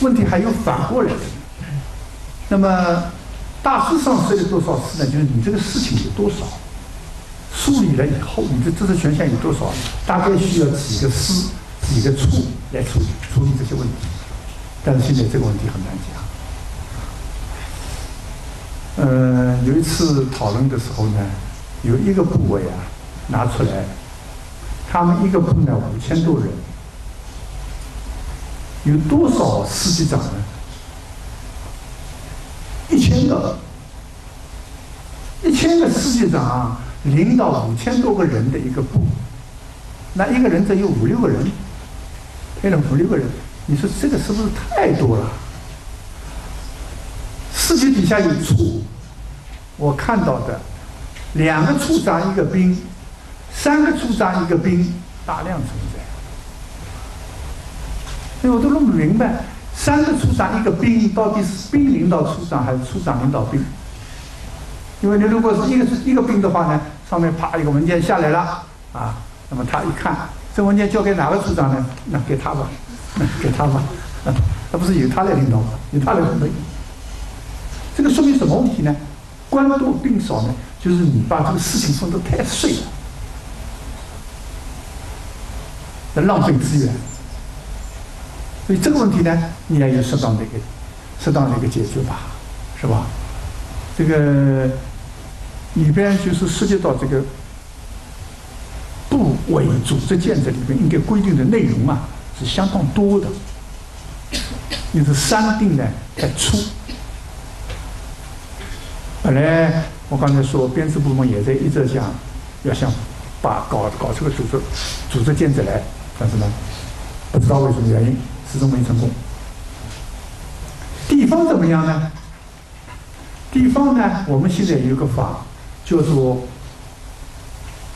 问题还有反过来的。那么。大致上设立多少事呢？就是你这个事情有多少，梳理了以后，你的知识权限有多少，大概需要几个师、几个处来处理处理这些问题。但是现在这个问题很难讲。嗯，有一次讨论的时候呢，有一个部委啊拿出来，他们一个部呢五千多人，有多少司级长呢？一千个，一千个司级长领导五千多个人的一个部，那一个人只有五六个人，配了五六个人，你说这个是不是太多了？司级底下有处，我看到的两个处长一个兵，三个处长一个兵，大量存在，所以我都弄不明白。三个处长一个兵，到底是兵领导处长还是处长领导兵？因为你如果是一个一个兵的话呢，上面啪一个文件下来了啊，那么他一看，这文件交给哪个处长呢？那给他吧，给他吧，那不是由他来领导吗？由他来分配。这个说明什么问题呢？官多兵少呢，就是你把这个事情分得太碎了，在浪费资源。所以这个问题呢，你要有适当的一个、适当的一个解决吧，是吧？这个里边就是涉及到这个部委组织建设里边应该规定的内容啊，是相当多的。你是三定呢太粗。本来我刚才说编制部门也在一直想要想把搞搞出个组织组织建起来，但是呢，不知道为什么原因。始终没成功。地方怎么样呢？地方呢，我们现在有个法，叫做《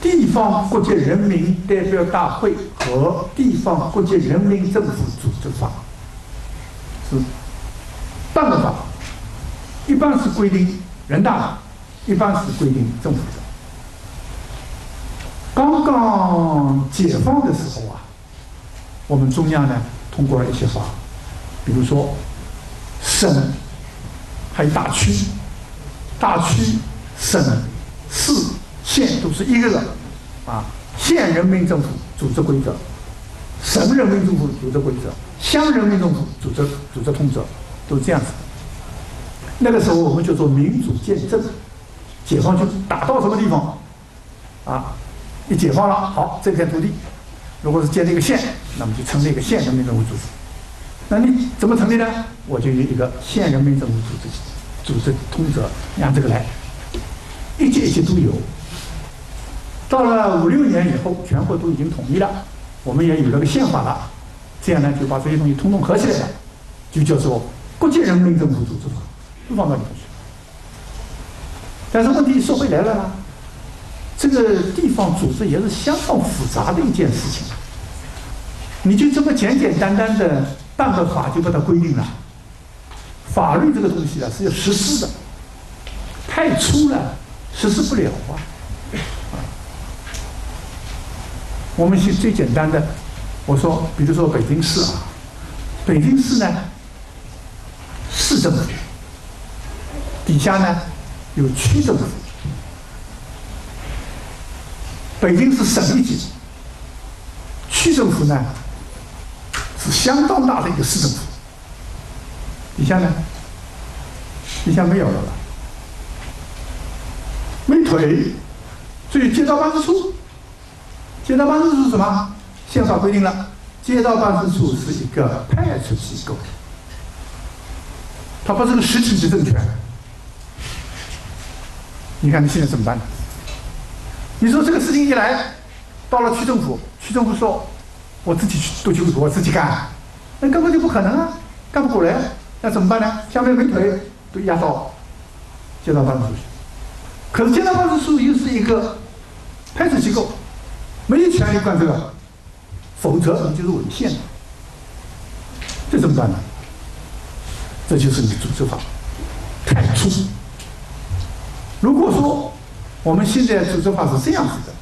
地方国际人民代表大会和地方国际人民政府组织法》，是半个法，一般是规定人大的，一般是规定政府的。刚刚解放的时候啊，我们中央呢。通过了一些法，比如说省，还有大区，大区、省、市、县都是一个的，啊，县人民政府组织规则，省人民政府组织规则，乡人民政府组织组织通则，都是这样子。那个时候我们就做民主建政，解放军打到什么地方，啊，一解放了，好，这片土地如果是建立一个县，那么就成立一个县人民政府组织。那你怎么成立呢？我就有一个县人民政府组织，组织通则，按这个来，一届一届都有。到了五六年以后，全国都已经统一了，我们也有了个宪法了，这样呢就把这些东西统统合起来了，就叫做国际人民政府组织法，都放到里面去。但是问题说回来了呢，这个地方组织也是相当复杂的一件事情，你就这么简简单单的办个法就把它规定了，法律这个东西啊是要实施的，太粗了，实施不了啊。我们是最简单的，我说，比如说北京市啊，北京市呢，市政府底下呢有区政府，北京是省一级，区政府呢是相当大的一个市政府，底下呢，底下没有了吧？没腿，所以街道办事处。街道办事处是什么？宪法规定了，街道办事处是一个派出机构，它不是个实体的政权。你看你现在怎么办？你说这个事情一来，到了区政府，区政府说我自己去都去我自己干，那根本就不可能啊，干不过来，那怎么办呢？下面没腿都压到街道办事处去。可是街道办事处又是一个派出机构。没有权利管这个，否则你就是违宪的。这怎么办呢？这就是你组织法太粗。如果说我们现在组织法是这样子的，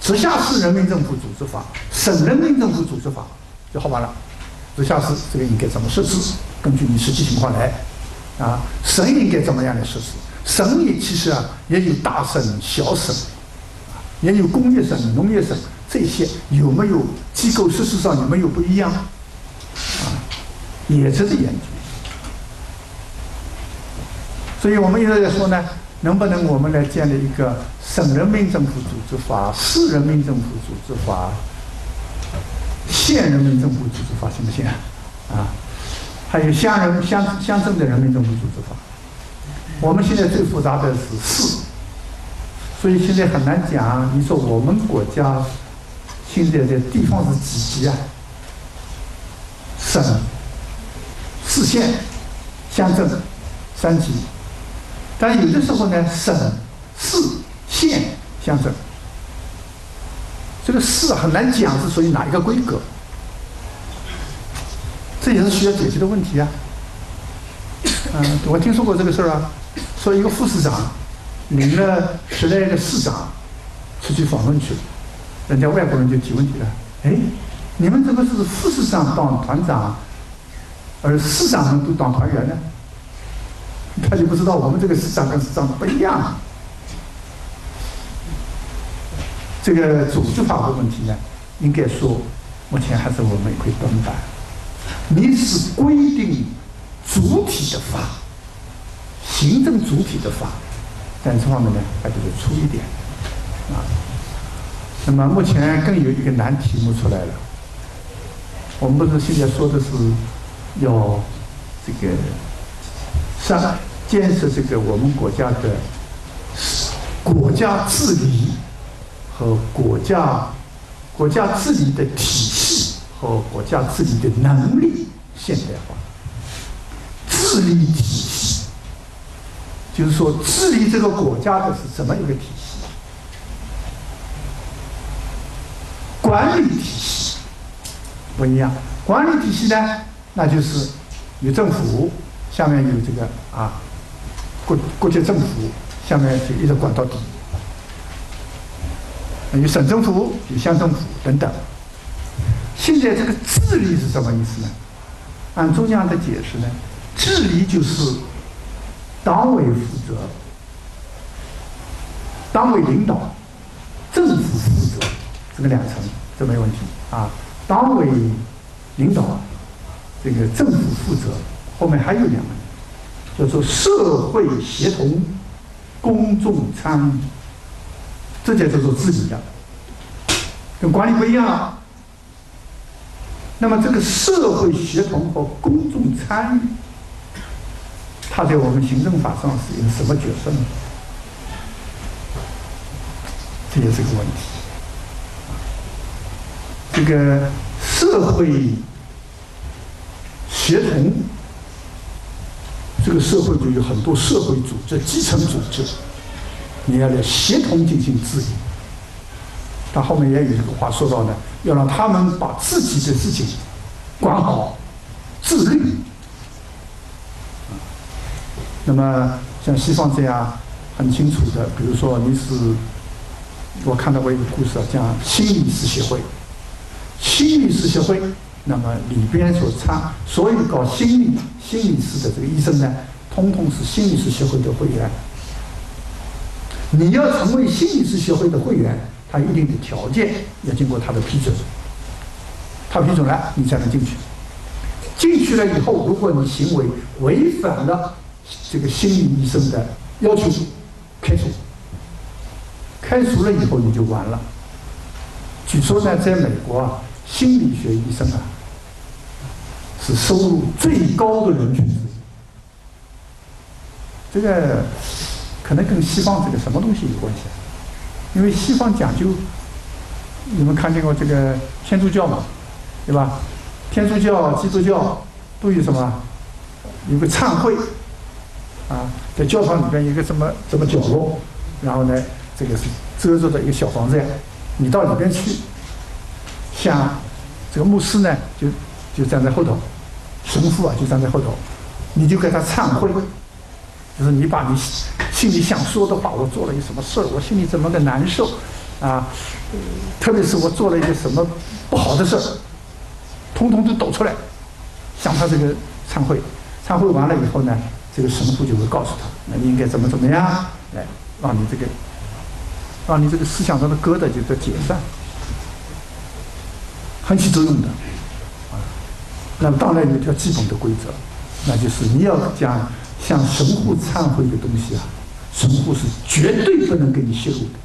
直辖市人民政府组织法、省人民政府组织法就好办了。直辖市这个应该怎么设置？根据你实际情况来啊。省应该怎么样来设置？省里其实啊也有大省、小省。也有工业省、农业省这些有没有机构？事实上有没有不一样？啊，也是在研究。所以我们一直在说呢，能不能我们来建立一个省人民政府组织法、市人民政府组织法、县人民政府组织法，行不行？啊，还有乡人乡乡镇的人民政府组织法。我们现在最复杂的是市。所以现在很难讲。你说我们国家现在的地方是几级啊？省、市县、乡镇三级。但有的时候呢，省、市、县、乡镇，这个市很难讲是属于哪一个规格。这也是需要解决的问题啊。嗯，我听说过这个事儿啊，说一个副市长。领了十来个市长出去访问去了，人家外国人就提问题了：哎，你们怎么是副市长当团长，而市长们都当团员呢？他就不知道我们这个市长跟市长不一样。这个组织法的问题呢，应该说目前还是我们一块短板。你是规定主体的法，行政主体的法。但这方面呢，还比较粗一点，啊。那么目前更有一个难题目出来了。我们不是现在说的是要这个上建设这个我们国家的国家治理和国家国家治理的体系和国家治理的能力现代化，治理体系。就是说，治理这个国家的是怎么一个体系？管理体系不一样。管理体系呢，那就是有政府，下面有这个啊国国家政府，下面就一直管到底。有省政府，有乡政府等等。现在这个治理是什么意思呢？按中央的解释呢，治理就是。党委负责，党委领导，政府负责，这个两层，这没问题啊。党委领导，这个政府负责，后面还有两个，叫做社会协同，公众参与，这叫做治理的，跟管理不一样。那么这个社会协同和公众参与，他在我们行政法上是一个什么角色呢？这也是个问题。这个社会协同，这个社会就有很多社会组织、基层组织，你要来协同进行治理。他后面也有一个话说到呢，要让他们把自己的事情管好、自律。那么像西方这样很清楚的，比如说你是，我看到过一个故事啊，讲心理师协会。心理师协会，那么里边所参所有搞心理心理师的这个医生呢，通通是心理师协会的会员。你要成为心理师协会的会员。他一定的条件要经过他的批准，他批准了，你才能进去。进去了以后，如果你行为违反了这个心理医生的要求，开除。开除了以后你就完了。据说呢，在美国啊，心理学医生啊是收入最高的人群之一。这个可能跟西方这个什么东西有关系？因为西方讲究，你们看见过这个天主教嘛，对吧？天主教、基督教都有什么？有个忏悔，啊，在教堂里边一个什么什么角落，然后呢，这个是遮着的一个小房子，你到里边去，像这个牧师呢，就就站在后头，神父啊就站在后头，你就给他忏悔。就是你把你心里想说的话，我做了一什么事儿，我心里怎么个难受，啊，特别是我做了一个什么不好的事儿，通通都抖出来，向他这个忏悔，忏悔完了以后呢，这个神父就会告诉他，那你应该怎么怎么样，来让你这个，让你这个思想上的疙瘩就得解散，很起作用的，啊，那么当然有一条基本的规则，那就是你要讲。向神父忏悔的东西啊，神父是绝对不能给你泄露的。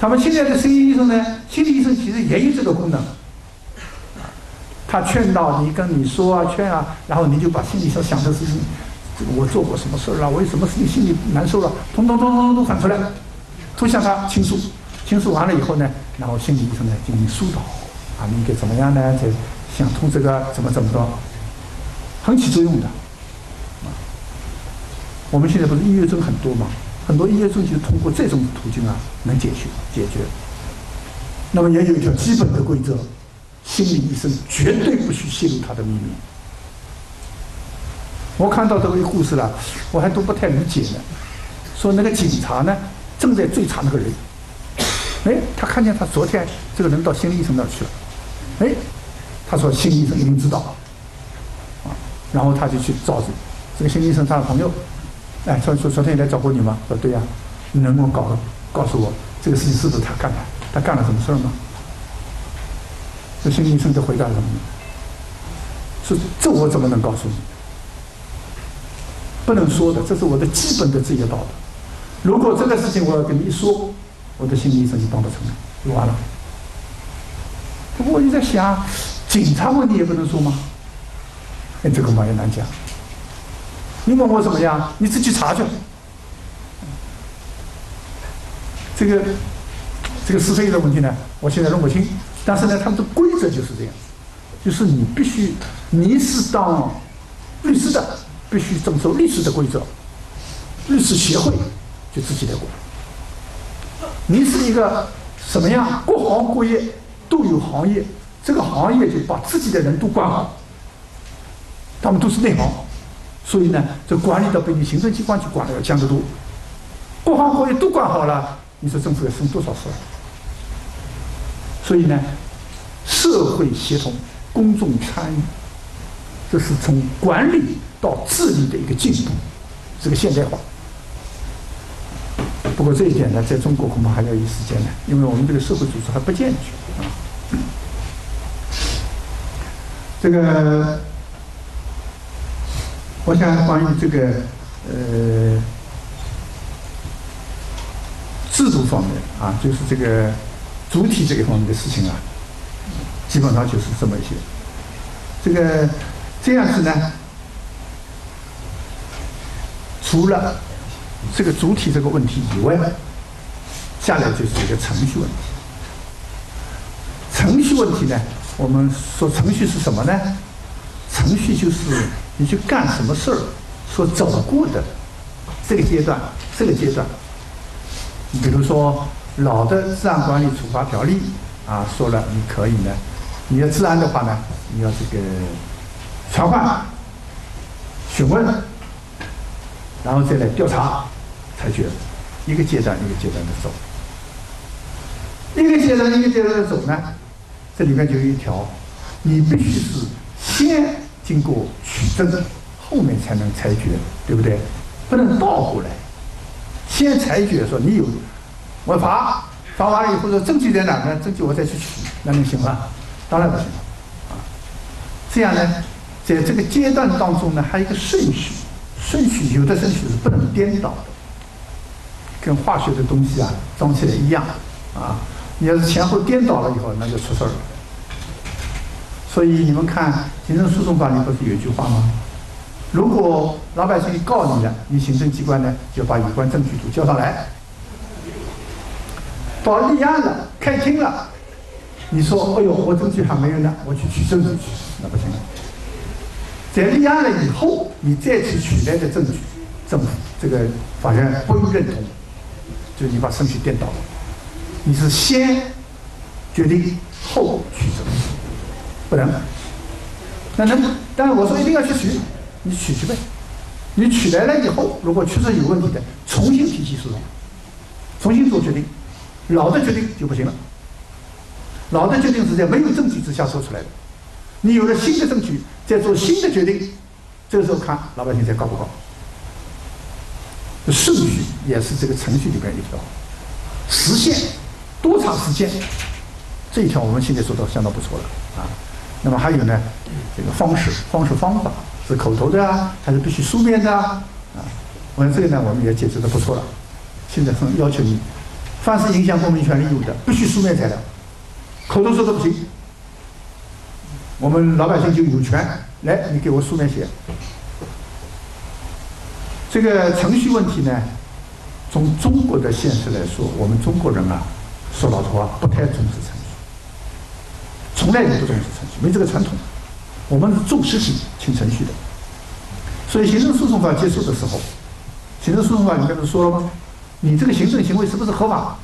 他们现在的心理医生呢，心理医生其实也有这个功能，他劝导你，跟你说啊，劝啊，然后你就把心里所想的事情，我做过什么事儿了，我有什么事情心里难受了，通通通通通都喊出来，都向他倾诉。倾诉完了以后呢，然后心理医生呢进行疏导，啊，你应该怎么样呢？才想通这个怎么怎么着？很起作用的，啊，我们现在不是抑郁症很多嘛？很多抑郁症就通过这种途径啊，能解决解决。那么也有一条基本的规则：心理医生绝对不许泄露他的秘密。我看到这个故事了，我还都不太理解呢。说那个警察呢，正在追查那个人，哎，他看见他昨天这个人到心理医生那儿去了，哎，他说心理医生一定知道。然后他就去找这个心理医生他的朋友，哎，说说昨天也来找过你吗？说对呀，你能不能告告诉我这个事情是不是他干的？他干了什么事儿吗？这心理医生就回答什么？是这我怎么能告诉你？不能说的，这是我的基本的职业道德。如果这个事情我要跟你一说，我的心理医生就帮不成了，就完了。不过我就在想，警察问题也不能说吗？哎，这个嘛也难讲。你问我怎么样？你自己查去。这个这个是非的问题呢，我现在弄不清。但是呢，他们的规则就是这样，就是你必须你是当律师的，必须遵守律师的规则。律师协会就自己来管。你是一个什么样？各行各业都有行业，这个行业就把自己的人都管好。他们都是内行，所以呢，这管理的比你行政机关去管的要强得多。各行各业都管好了，你说政府要省多少事？所以呢，社会协同、公众参与，这是从管理到治理的一个进步，是个现代化。不过这一点呢，在中国恐怕还要一时间呢，因为我们这个社会组织还不健全啊。这个。我想关于这个呃制度方面啊，就是这个主体这一方面的事情啊，基本上就是这么一些。这个这样子呢，除了这个主体这个问题以外，下来就是一个程序问题。程序问题呢，我们说程序是什么呢？程序就是你去干什么事儿所走过的这个阶段，这个阶段。你比如说老的治安管理处罚条例啊，说了你可以呢，你要治安的话呢，你要这个传唤、询问，然后再来调查、裁决，一个阶段一个阶段的走，一个阶段一个阶段的走呢，这里面就有一条，你必须是先经过取证，后面才能裁决，对不对？不能倒过来。先裁决说你有，我罚，罚完了以后说证据在哪呢？证据我再去取，那能行吗？当然不行，啊，这样呢，在这个阶段当中呢，还有一个顺序，顺序有的顺序是不能颠倒的，跟化学的东西啊装起来一样，啊，你要是前后颠倒了以后，那就出事儿了。所以你们看行政诉讼法里不是有一句话吗？如果老百姓告你了，你行政机关呢就把有关证据都交上来。到立案了，开庭了，你说：“哎呦，我证据还没有呢，我去取证据去。”那不行。在立案了以后，你再去取来的证据，政府这个法院不予认同，就你把顺序颠倒了。你是先决定后取证，不能。那能？但是我说一定要去取。你取去呗，你取来了以后，如果确实有问题的，重新提起诉讼，重新做决定，老的决定就不行了。老的决定是在没有证据之下做出来的，你有了新的证据，再做新的决定，这个时候看老百姓在告不告。顺序也是这个程序里边一条，时限多长时间，这一条我们现在做到相当不错了啊。那么还有呢，这个方式、方式、方法。是口头的啊，还是必须书面的啊？啊，我想这个呢，我们也解释的不错了。现在很要求你，凡是影响公民权利义务的，必须书面材料，口头说都不行。我们老百姓就有权来，你给我书面写。这个程序问题呢，从中国的现实来说，我们中国人啊，说老实话，不太重视程序，从来就不重视程序，没这个传统。我们是重实体轻程序的，所以行政诉讼法结束的时候，行政诉讼法里面不是说了吗？你这个行政行为是不是合法？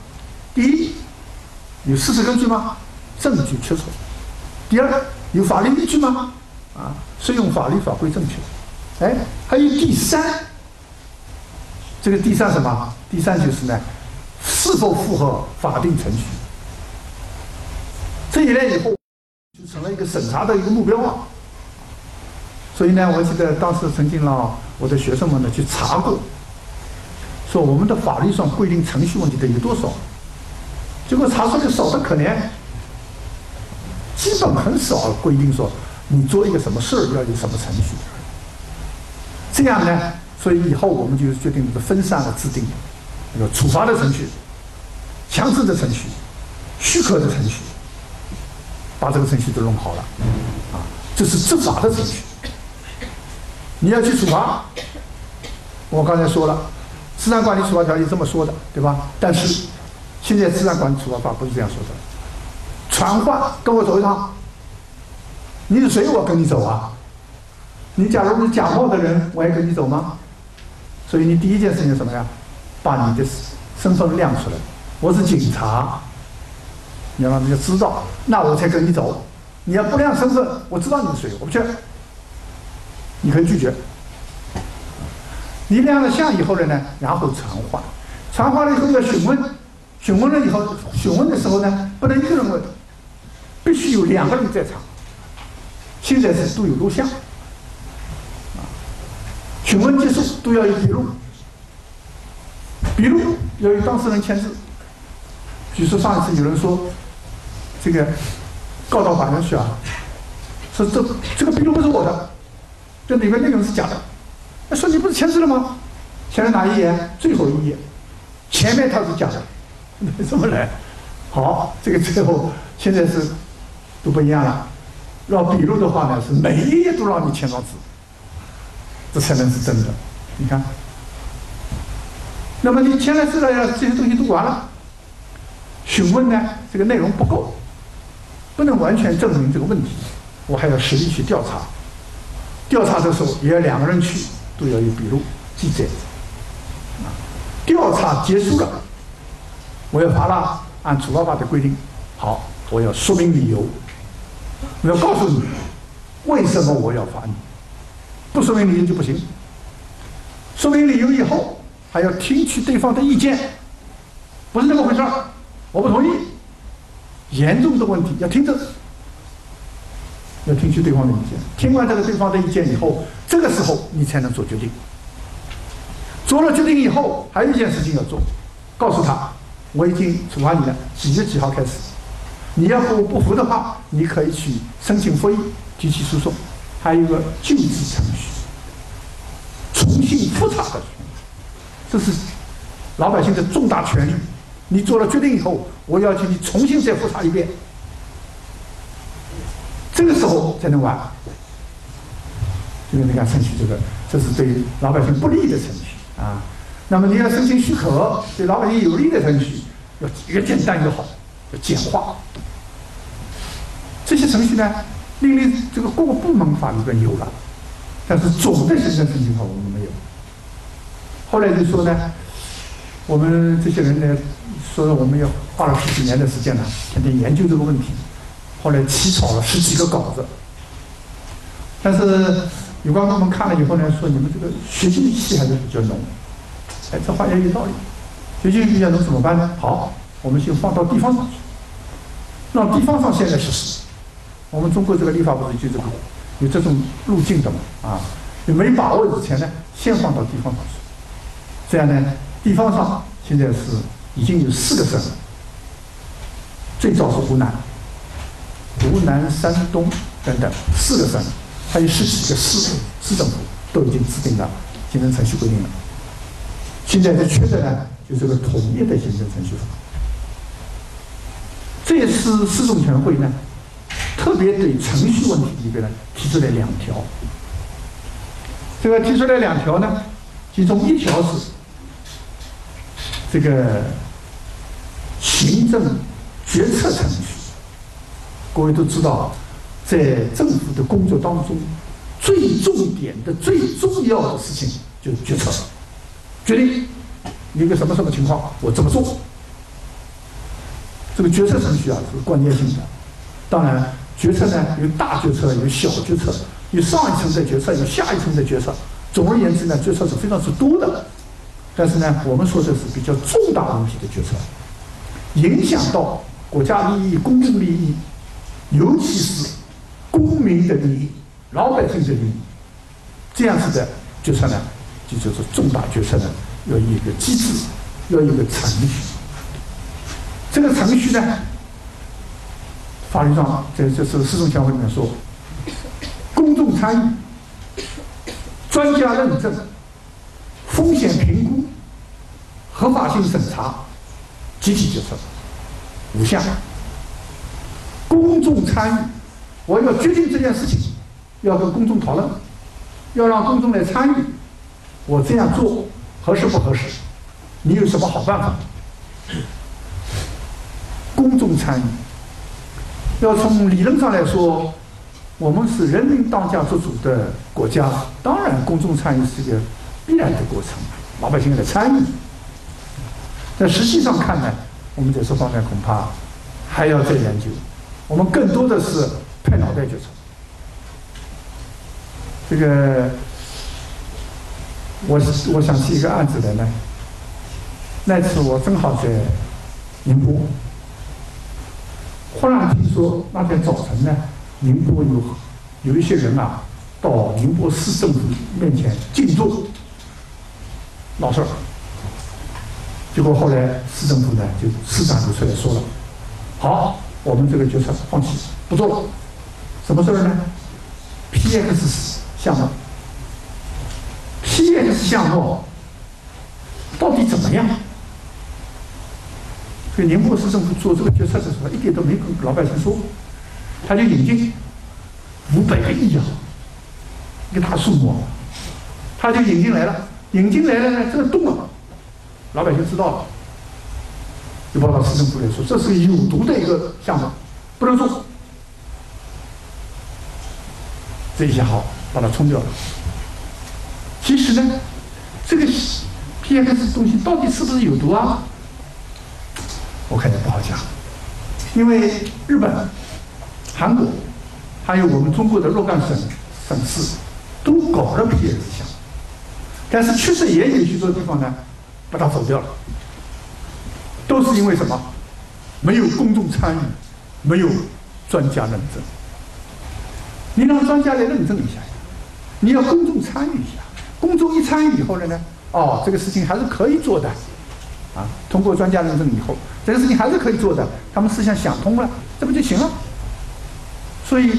第一，有事实根据吗？证据确凿。第二个，有法律依据吗？啊，适用法律法规正确。哎，还有第三，这个第三什么？第三就是呢，是否符合法定程序？这一来以后，就成了一个审查的一个目标啊。所以呢，我记得当时曾经让我的学生们呢去查过，说我们的法律上规定程序问题的有多少，结果查出来少得可怜，基本很少规定说你做一个什么事儿要有什么程序。这样呢，所以以后我们就决定分散的制定，有处罚的程序、强制的程序、许可的程序，把这个程序都弄好了，啊，这是执法的程序。你要去处罚，我刚才说了，《资产管理处罚条例》这么说的，对吧？但是现在《资产管理处罚法》不是这样说的。传唤跟我走一趟，你是谁？我跟你走啊？你假如是假冒的人，我还跟你走吗？所以你第一件事情什么呀？把你的身份亮出来。我是警察，你要让人家知道，那我才跟你走。你要不亮身份，我知道你是谁，我不去。你可以拒绝。你亮了相以后了呢，然后传唤，传唤了以后要询问，询问了以后，询问的时候呢，不能一个人问，必须有两个人在场。现在是都有录像，啊，询问结束都要有笔录，笔录要有当事人签字。比如说上一次有人说，这个告到法院去啊，说这这个笔录不是我的。这里面内容是假的，那说你不是签字了吗？签了哪一页？最后一页，前面他是假的，怎么来？好，这个最后现在是都不一样了。要笔录的话呢，是每一页都让你签上字，这才能是真的。你看，那么你签了字了，这些东西都完了，询问呢，这个内容不够，不能完全证明这个问题，我还要实地去调查。调查的时候也要两个人去，都要有笔录记载。调查结束了，我要罚了，按处罚法的规定，好，我要说明理由。我要告诉你，为什么我要罚你？不说明理由就不行。说明理由以后，还要听取对方的意见，不是那么回事儿。我不同意，严重的问题要听着，要听取对方的意见。听完这个对方的意见以后，这个时候你才能做决定。做了决定以后，还有一件事情要做，告诉他，我已经处罚你了，几月几号开始。你要不不服的话，你可以去申请复议、提起诉讼，还有一个救治程序，重新复查的权利，这是老百姓的重大权利。你做了决定以后，我要求你重新再复查一遍，这时候才能完。因为你看程序这个，这是对老百姓不利的程序啊。那么你要申请许可，对老百姓有利的程序，要越简单越好，要简化。这些程序呢，另类这个各个部门法律都有了，但是总的行政程序法我们没有。后来就说呢，我们这些人呢，说我们要花了十几年的时间呢，天天研究这个问题，后来起草了十几个稿子。但是有关部门看了以后呢，说你们这个学习气还是比较浓。哎，这话也有道理，学习比较浓怎么办呢？好，我们就放到地方上去，让地方上现在实施。我们中国这个立法不是就这个有这种路径的嘛？啊，你没把握之前呢，先放到地方上去。这样呢，地方上现在是已经有四个省了。最早是湖南、湖南、山东等等四个省，还有十几个市市政府都已经制定了行政程序规定了。现在是缺的呢，就是个统一的行政程序法。这次市总全会呢。特别对程序问题里边呢提出来两条，这个提出来两条呢，其中一条是这个行政决策程序。各位都知道，在政府的工作当中，最重点的、最重要的事情。就是决策，决定一个什么什么情。况，我怎么做。这个决策程序啊是关键性的，当然。决策呢，有大决策，有小决策，有上一层的决策，有下一层的决策。总而言之呢，决策是非常之多的。但是呢，我们说的是比较重大问题的决策，影响到国家利益、公共利益，尤其是公民的利益、老百姓的利益，这样子的决策呢，就叫做重大决策呢，要有一个机制，要有一个程序。这个程序呢？法律上，在这是四中全会里面说，公众参与、专家认证、风险评估、合法性审查、集体决策五项。公众参与，我要决定这件事情，要跟公众讨论，要让公众来参与，我这样做合适不合适？你有什么好办法？公众参与。要从理论上来说，我们是人民当家作主的国家，当然公众参与是一个必然的过程，老百姓来参与。但实际上看呢，我们在这方面恐怕还要再研究。我们更多的是拍脑袋决策。这个，我我想起一个案子来呢。那次我正好在宁波。忽然听说那天早晨呢，宁波有有一些人啊，到宁波市政府面前静坐，闹事儿。结果后来市政府呢，就市长就出来说了：“好，我们这个决策放弃，不做了。什么事儿呢？PX 项目，PX 项目到底怎么样？”所以宁波市政府做这个决策的时候，一点都没跟老百姓说。他就引进五百个亿啊，一个大数目，他就引进来了，引进来了呢，这个动了，老百姓知道了，就报到市政府来说，这是有毒的一个项目，不能做。这一下好，把它冲掉了。其实呢，这个 P X 东西到底是不是有毒啊？我看也不好讲，因为日本、韩国，还有我们中国的若干省省市，都搞了 P X 项目，但是确实也有许多地方呢，把它走掉了，都是因为什么？没有公众参与，没有专家认证。你让专家来认证一下，你要公众参与一下，公众一参与以后了呢，哦，这个事情还是可以做的，啊，通过专家认证以后，这个事情还是可以做的，他们思想想通了，这不就行了？所以，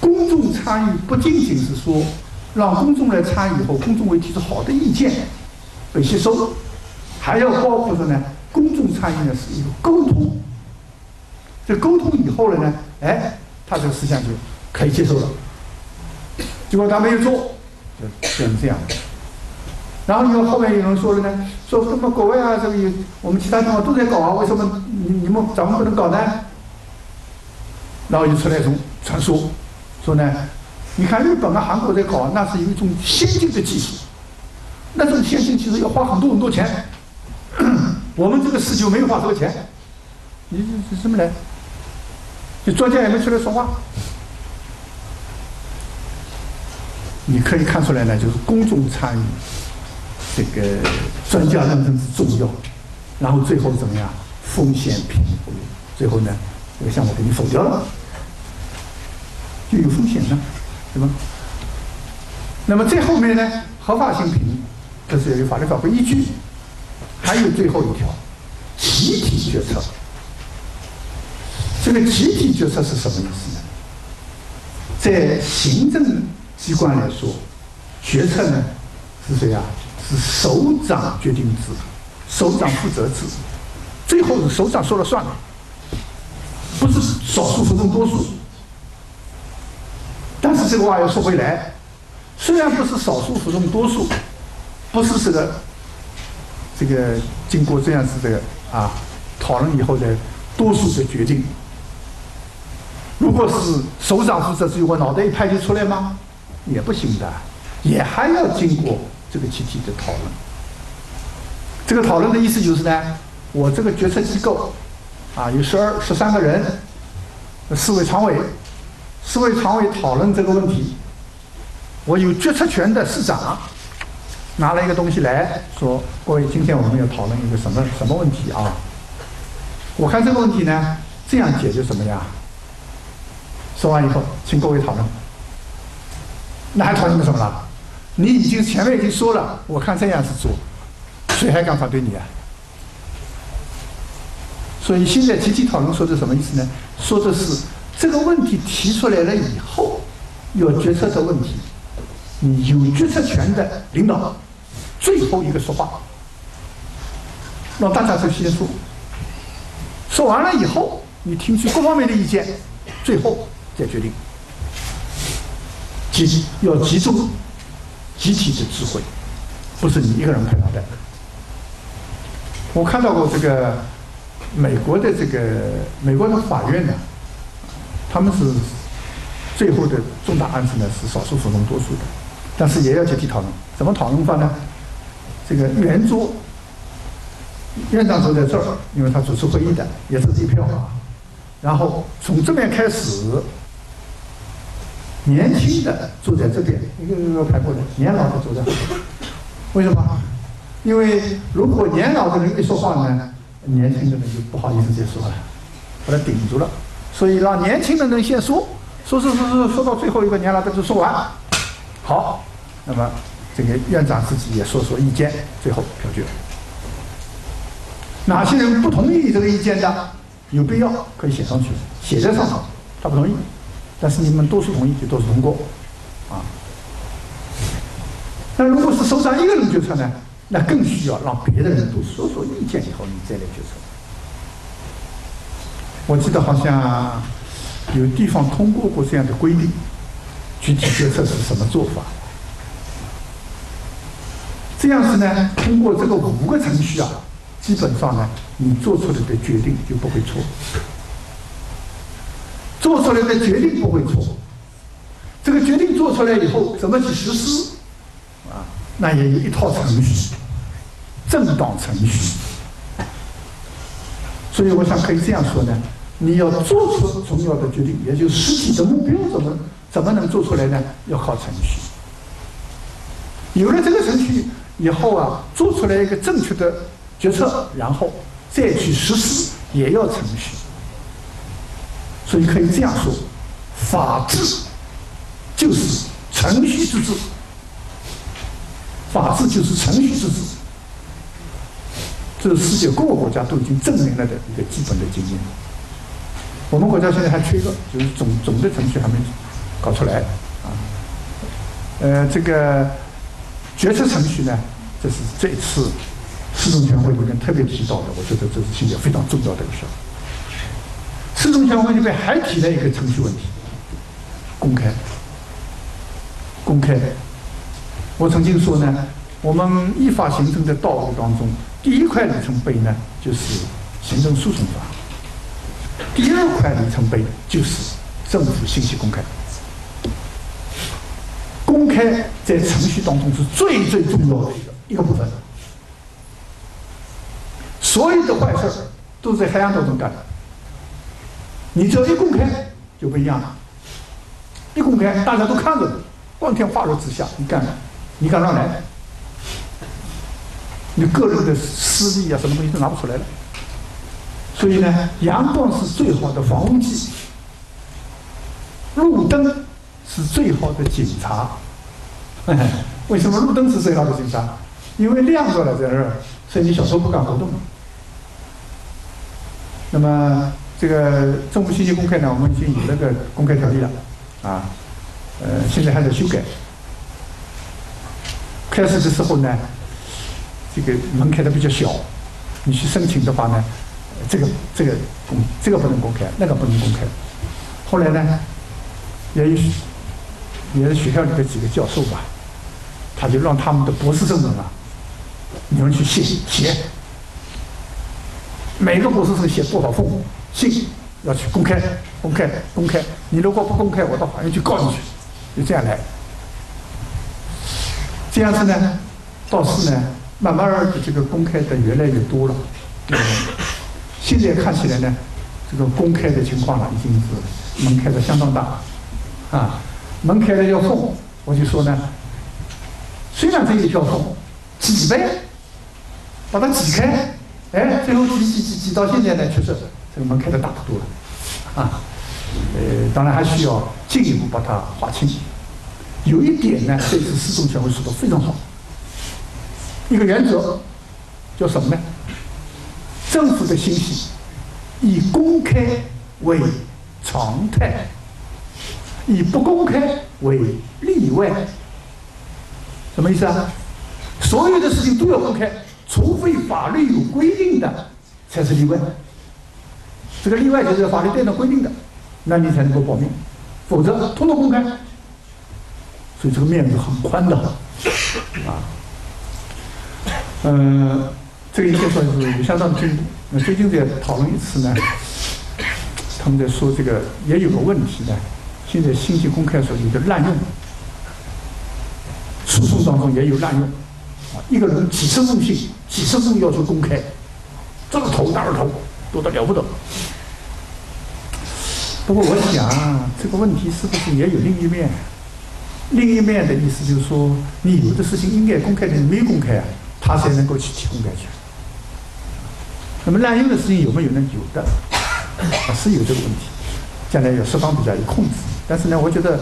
公众参与不仅仅是说让公众来参与以后，公众会提出好的意见被吸收，还要包括说呢，公众参与呢是一个沟通，这沟通以后了呢，哎，他这个思想就。可以接受了，结果他没有做，就变成这样。然后你后面有人说了呢，说什么国外啊，这个我们其他地方都在搞啊，为什么你你们咱们不能搞呢？然后就出来一种传说，说呢，你看日本啊、韩国在搞，那是有一种先进的技术，那种先进技术要花很多很多钱，我们这个事就没有花多少钱，你这什么来？就专家也没出来说话。你可以看出来呢，就是公众参与，这个专家认证是重要，然后最后怎么样？风险评估，最后呢，这个项目给你否掉了，就有风险了，对吧？那么最后面呢，合法性评，这是有法律法规依据，还有最后一条，集体决策。这个集体决策是什么意思呢？在行政。机关来说，决策呢是谁呀？是首长决定制，首长负责制，最后是首长说了算，不是少数服从多数。但是这个话要说回来，虽然不是少数服从多数，不是这个这个经过这样子的啊讨论以后的多数的决定，如果是首长负责制，我脑袋一拍就出来吗？也不行的，也还要经过这个集体的讨论。这个讨论的意思就是呢，我这个决策机构啊，有十二、十三个人，四位常委，四位常委讨论这个问题。我有决策权的市长拿了一个东西来说：“各位，今天我们要讨论一个什么什么问题啊？我看这个问题呢，这样解决什么呀？”说完以后，请各位讨论。那还讨论什么了？你已经前面已经说了，我看这样子做，谁还敢反对你啊？所以现在集体讨论说的什么意思呢？说的是这个问题提出来了以后，有决策的问题，你有决策权的领导最后一个说话，让大家都先说，说完了以后，你听取各方面的意见，最后再决定。集要集中集体的智慧，不是你一个人拍脑袋。我看到过这个美国的这个美国的法院呢，他们是最后的重大案子呢是少数服从多数的，但是也要集体讨论。怎么讨论法呢？这个圆桌，院长坐在这儿，因为他主持会议的，也是一票啊。然后从这边开始。年轻的坐在这边，一个一个排过来；年老的坐在后边。为什么？因为如果年老的人一说话呢，年轻的人就不好意思再说了，把他顶住了。所以让年轻的人先说，说说说说，说到最后一个年老的就说完。好，那么这个院长自己也说说意见，最后表决。哪些人不同意这个意见的？有必要可以写上去，写在上头。他不同意。但是你们多数同意就多数通过，啊。那如果是首长一个人决策呢？那更需要让别的人都说说意见以后，你再来决策。我记得好像有地方通过过这样的规定，具体决策是什么做法？这样子呢，通过这个五个程序啊，基本上呢，你做出来的决定就不会错，做出来的决定不会错。这个决定做出来以后，怎么去实施？啊，那也有一套程序，正当程序。所以我想可以这样说呢：你要做出重要的决定，也就是实际的目标，怎么怎么能做出来呢？要靠程序。有了这个程序以后啊，做出来一个正确的决策，然后再去实施，也要程序。所以可以这样说：法治。就是程序之治，法治就是程序之治，这是世界各个国家都已经证明了的一个基本的经验。我们国家现在还缺一个，就是总总的程序还没搞出来啊。呃，这个决策程序呢，这是这次四中全会里面特别提到的，我觉得这是现在非常重要的一个事儿。四中全会里面还提了一个程序问题，公开。公开。我曾经说呢，我们依法行政的道路当中，第一块里程碑呢就是行政诉讼法，第二块里程碑就是政府信息公开。公开在程序当中是最最重要的一个一个部分。所有的坏事儿都在黑暗当中干的，你只要一公开就不一样了，一公开大家都看着你。光天化日之下，你干，你敢乱来？你个人的私利啊，什么东西都拿不出来了。所以呢，阳光是最好的防护剂，路灯是最好的警察。为什么路灯是最好的警察？因为亮着了在这儿，所以你小偷不敢活动。那么这个政府信息公开呢，我们已经有那个公开条例了，啊。呃，现在还在修改。开始的时候呢，这个门开的比较小，你去申请的话呢，这个这个公这个不能公开，那个不能公开。后来呢，也有也是学校里的几个教授吧，他就让他们的博士生们啊，你们去写写，每个博士生写多少封信要去公开，公开，公开。你如果不公开，我到法院去告你去。就这样来，这样子呢，倒是呢，慢慢的这个公开的越来越多了。现在看起来呢，这个公开的情况呢，已经是门开的相当大了，啊，门开了要封，我就说呢，虽然这一条缝挤呗，把它挤开，哎，最后挤挤挤挤到现在呢，确实这个门开的大得多了，啊。呃，当然还需要进一步把它划清。有一点呢，这次四中全会说的非常好。一个原则叫什么呢？政府的信息以公开为常态，以不公开为例外。什么意思啊？所有的事情都要公开，除非法律有规定的才是例外。这个例外就是法律电脑规定的。那你才能够保密，否则通通公开，所以这个面子很宽的，啊，嗯，这个应该说是有相当的进步。那最近在讨论一次呢，他们在说这个也有个问题呢，现在信息公开时候有的滥用，诉讼当中也有滥用，啊，一个人几十封信，几十封要求公开，这个头那个头，多得了不得。不过我想，这个问题是不是也有另一面？另一面的意思就是说，你有的事情应该公开的没公开啊，他才能够去提公开权。那么滥用的事情有没有呢？有的，是有这个问题，将来要适当比较有控制。但是呢，我觉得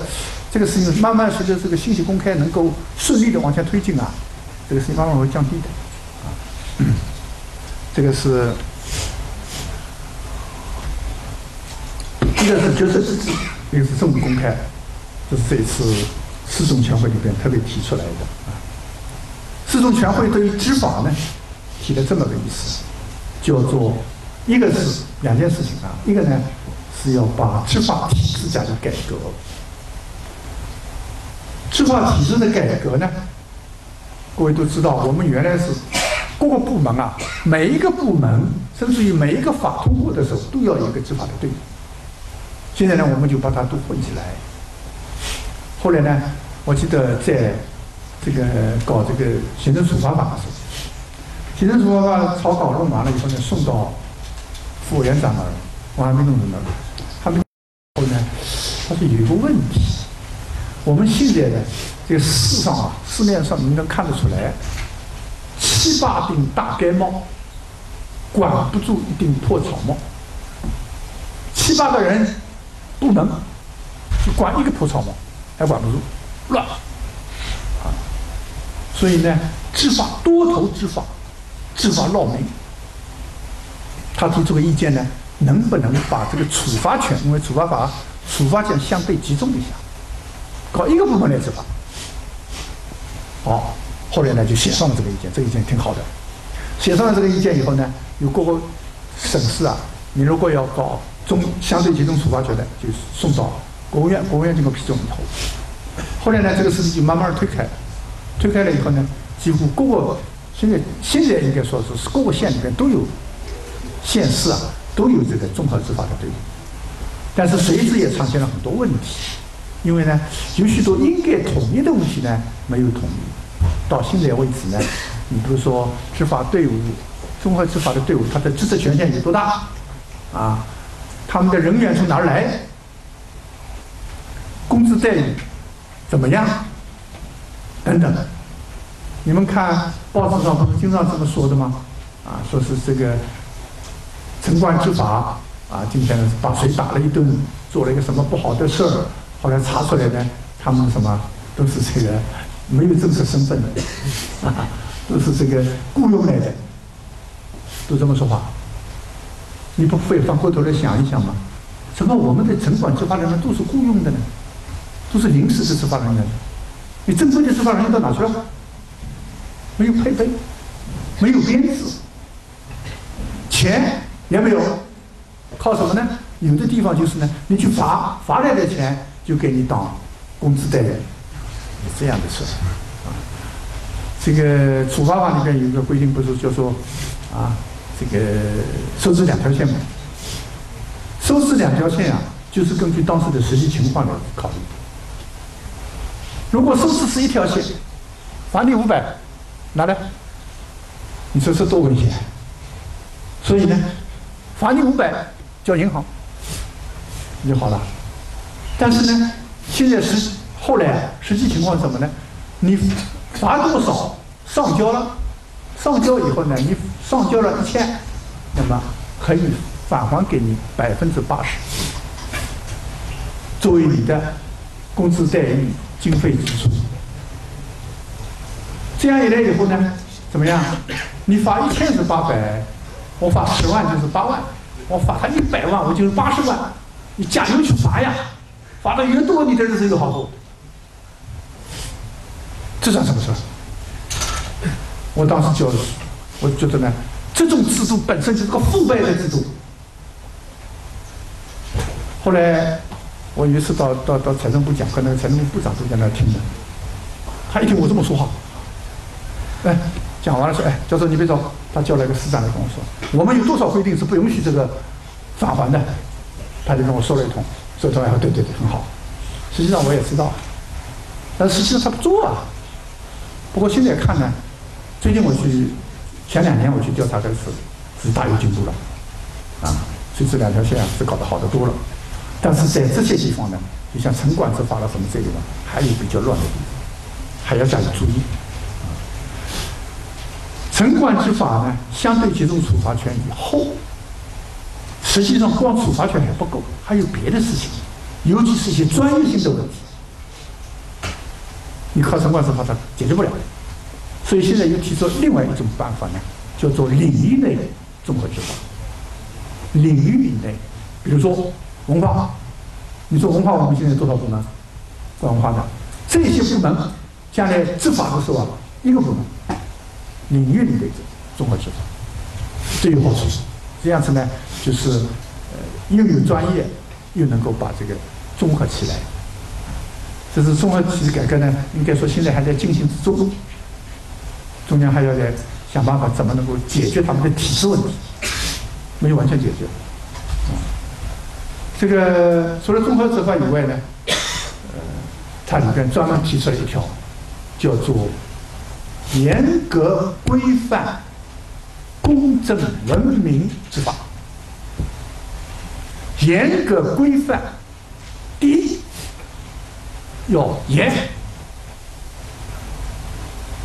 这个事情慢慢随着这个信息公开能够顺利的往前推进啊，这个事情慢慢会降低的。啊，这个是。一个是决策制治，一个是政府公开，这是这一次四中全会里边特别提出来的啊。四中全会对于执法呢，提了这么个意思，叫做一个是两件事情啊，一个呢是要把执法体制加以改革。执法体制的改革呢，各位都知道，我们原来是各个部门啊，每一个部门，甚至于每一个法通过的时候，都要有一个执法的队伍。现在呢，我们就把它都混起来。后来呢，我记得在这个搞这个行政处罚法的时候，行政处罚法草稿弄完了以后呢，送到副委员长那儿，我还没弄明白，他们后呢，他说有一个问题，我们现在呢这个市上啊，市面上你能看得出来，七八顶大盖帽，管不住一顶破草帽，七八个人不能就管一个破草帽。还管不住，乱啊！所以呢，执法多头执法，执法闹民。他提出个意见呢，能不能把这个处罚权，因为处罚法处罚权相对集中一下，搞一个部门来执法。好，后来呢就写上了这个意见，这个意见挺好的。写上了这个意见以后呢，有各个省市啊，你如果要搞中相对集中处罚权的，就送到。国务院，国务院经过批准以后，后来呢，这个事情就慢慢推开，推开了以后呢，几乎各个现在现在应该说是各个县里边都有，县市啊都有这个综合执法的队伍，但是随之也产生了很多问题，因为呢，有许多应该统一的问题呢没有统一，到现在为止呢，你比如说执法队伍，综合执法的队伍，它的职责权限有多大？啊，他们的人员从哪儿来？工资待遇怎么样？等等，你们看报纸上不是经常这么说的吗？啊，说是这个城管执法啊，今天把谁打了一顿，做了一个什么不好的事儿，后来查出来呢，他们什么都是这个没有正式身份的，啊，都是这个雇佣来的，都这么说话。你不会翻过头来想一想吗？怎么我们的城管执法人员都是雇佣的呢？都是临时的执法人员，你正规的执法人员到哪去了？没有配备，没有编制，钱也没有，靠什么呢？有的地方就是呢，你去罚，罚来的钱就给你当工资待遇，这样的事啊。这个处罚法里面有一个规定，不是叫做啊，这个收支两条线吗？收支两条线啊，就是根据当时的实际情况来考虑。如果收支是一条线，罚你五百，拿来，你说这多危险？所以呢，罚你五百叫银行就好了。但是呢，现在实后来实际情况是什么呢？你罚多少上交了，上交以后呢，你上交了一千，那么可以返还给你百分之八十，作为你的工资待遇。经费支出，这样一来以后呢，怎么样？你罚一千是八百，我罚十万就是八万，我罚他一百万我就是八十万，你加油去罚呀！罚的越多，你的日子越好过。这算什么事？我当时就，我觉得呢，这种制度本身就是个腐败的制度。后来。我有一次到到到财政部讲课，那个财政部部长都在那听的。他一听我这么说话，哎，讲完了说，哎，教授你别走。他叫了一个市长来跟我说，我们有多少规定是不允许这个返还的？他就跟我说了一通，说出来后，对对对，很好。实际上我也知道，但实际上他不做啊。不过现在看呢，最近我去前两年我去调查这个事，是大有进步了，啊，所以这两条线啊是搞得好得多了。但是在这些地方呢，就像城管执法了什么这地方，还有比较乱的地方，还要加以注意。城管执法呢，相对集中处罚权以后，实际上光处罚权还不够，还有别的事情，尤其是一些专业性的问题，你靠城管执法它解决不了。所以现在又提出另外一种办法呢，叫做领域内综合执法。领域以内，比如说。文化，你说文化，我们现在多少部门管文化的？这些部门将来执法的时候啊，一个部门领域里的综合执法，这有好处。这样子呢，就是呃又有专业又能够把这个综合起来。这是综合体制改革呢，应该说现在还在进行之中，中央还要在想办法怎么能够解决他们的体制问题，没有完全解决。这个除了综合执法以外呢，呃，它里边专门提出了一条，叫做严格规范公正文明执法。严格规范，第一要严，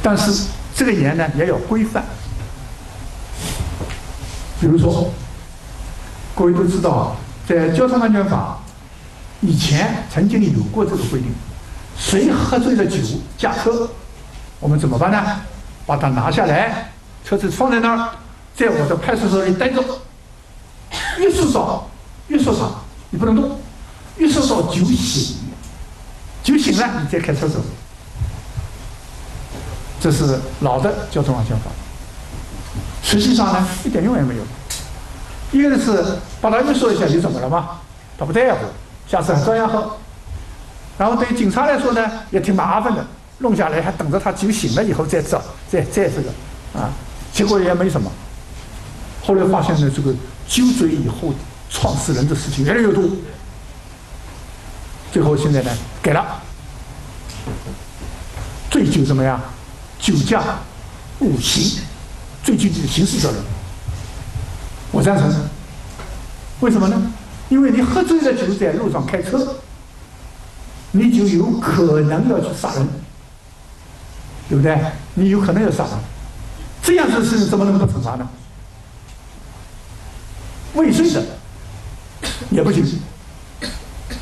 但是这个严呢也要规范。比如说，各位都知道，在交通安全法以前曾经有过这个规定：谁喝醉了酒驾车，我们怎么办呢？把它拿下来，车子放在那儿，在我的派出所里待着，越是少。越说少，你不能动；越说到酒醒，酒醒了你再开车走。这是老的交通安全法。实际上呢，一点用也没有。一个是把他约束一下，你怎么了嘛？他不在乎，下次还照样喝。然后对警察来说呢，也挺麻烦的，弄下来还等着他酒醒了以后再找，再再这个啊，结果也没什么。后来发现呢，这个酒醉以后。创始人的事情越来越多，最后现在呢改了，醉酒怎么样？酒驾误刑，醉酒的刑事责任，我赞成。为什么呢？因为你喝醉了酒在路上开车，你就有可能要去杀人，对不对？你有可能要杀人，这样子的事情怎么能够惩罚呢？未遂的。也不行。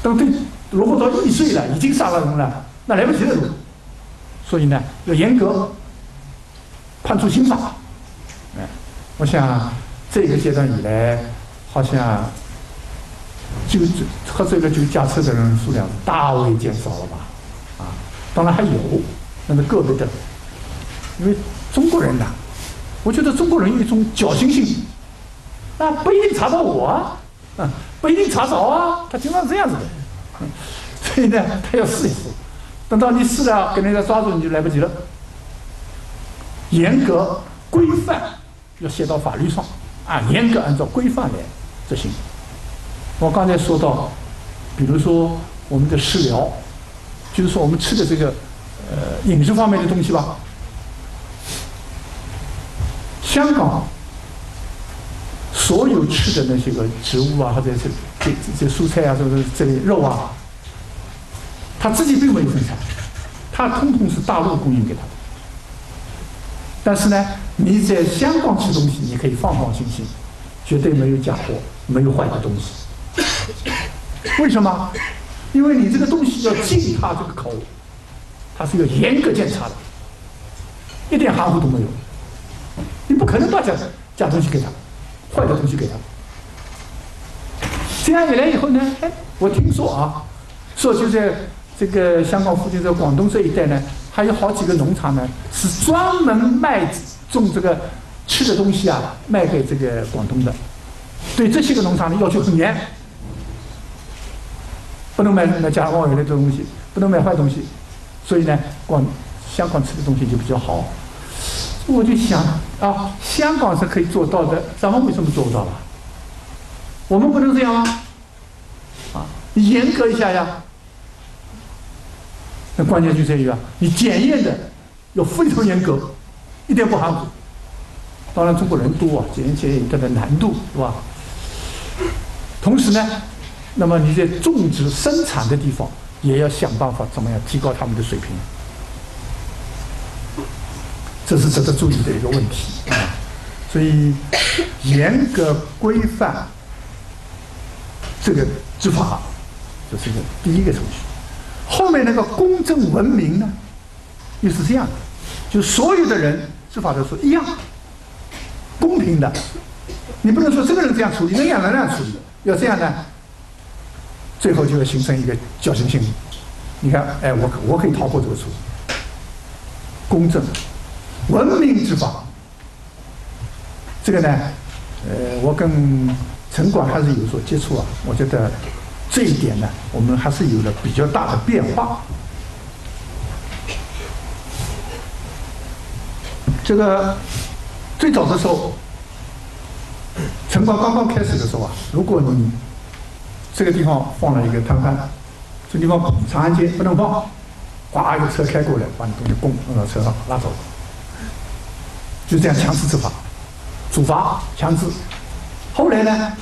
等对，如果到易碎了，已经杀了人了，那来不及了。所以呢，要严格判处刑法。哎，我想这个阶段以来，好像就喝醉了就驾车的人数量大为减少了吧？啊，当然还有，那是个别的。因为中国人呐，我觉得中国人有一种侥幸心，那不一定查到我啊。啊，不一定查着啊，他经常这样子的，所以呢，他要试一试，等到你试了，给人家抓住，你就来不及了。严格规范要写到法律上，啊，严格按照规范来执行。我刚才说到，比如说我们的食疗，就是说我们吃的这个呃饮食方面的东西吧，香港。所有吃的那些个植物啊，或者是这这蔬菜啊，这个这类肉啊，他自己并没有生产，他通通是大陆供应给他的。但是呢，你在香港吃东西，你可以放放心心，绝对没有假货，没有坏的东西。为什么？因为你这个东西要进他这个口，他是要严格检查的，一点含糊都没有。你不可能把假假东西给他。坏的东西给他，这样一来以后呢，哎，我听说啊，说就在这个香港附近在广东这一带呢，还有好几个农场呢，是专门卖种这个吃的东西啊，卖给这个广东的。对这些个农场的要求很严，不能卖那假冒伪劣的东西，不能卖坏东西，所以呢，广香港吃的东西就比较好。我就想啊，香港是可以做到的，咱们为什么做不到了？我们不能这样吗？啊，你严格一下呀。那关键就在于啊，你检验的要非常严格，一点不含糊。当然，中国人多啊，检验检验它的难度是吧？同时呢，那么你在种植生产的地方也要想办法怎么样提高他们的水平。这是值得注意的一个问题啊，所以严格规范这个执法，这是一个第一个程序。后面那个公正文明呢，又是这样的，就所有的人执法的时候一样，公平的。你不能说这个人这样处理，那样那样处理，要这样呢，最后就会形成一个侥幸心理。你看，哎，我我可以逃过这个处理，公正。文明执法，这个呢，呃，我跟城管还是有所接触啊。我觉得这一点呢，我们还是有了比较大的变化。这个最早的时候，城管刚刚开始的时候啊，如果你这个地方放了一个摊贩，这地方长安街不能放，哗一个车开过来，把你东西拱到车上拉走，就这样强制执法，处罚强制。后来呢，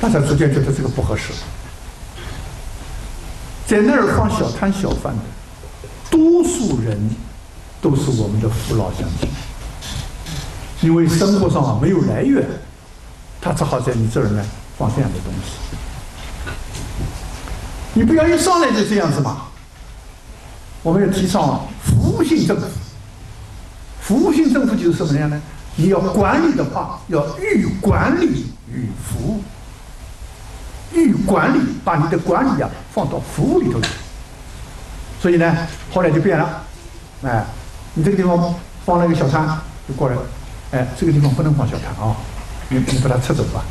大家逐渐觉得这个不合适，在那儿放小摊小贩的，多数人都是我们的父老乡亲，因为生活上没有来源，他只好在你这儿呢放这样的东西。你不要一上来就这样子嘛。我们要提倡服务性政府，服务性政府就是什么样呢？你要管理的话，要寓管理与服务，寓管理把你的管理啊放到服务里头去。所以呢，后来就变了，哎，你这个地方放了一个小摊，就过来，哎，这个地方不能放小摊啊，你你把它撤走吧。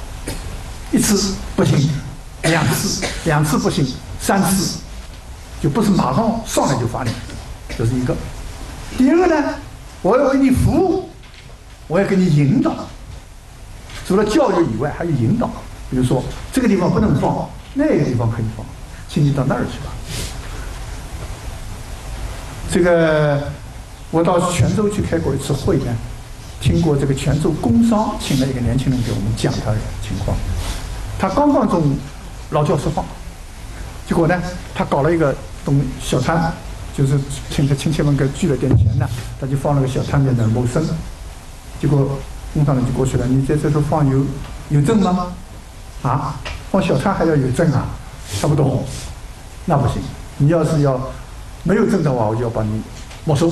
一次不行，两次两次不行，三次就不是马上上来就罚你，这是一个。第二个呢，我要为你服务。我要给你引导，除了教育以外，还有引导。比如说，这个地方不能放，那个地方可以放，请你到那儿去吧。这个，我到泉州去开过一次会呢，听过这个泉州工商请了一个年轻人给我们讲他的情况。他刚刚从劳教释放，结果呢，他搞了一个东小摊，就是请他亲戚们给聚了点钱呢，他就放了个小摊在那谋生。结果工厂人就过去了，你在这头放有有证吗？啊，放小摊还要有证啊？他不懂，那不行。你要是要没有证的话，我就要把你没收。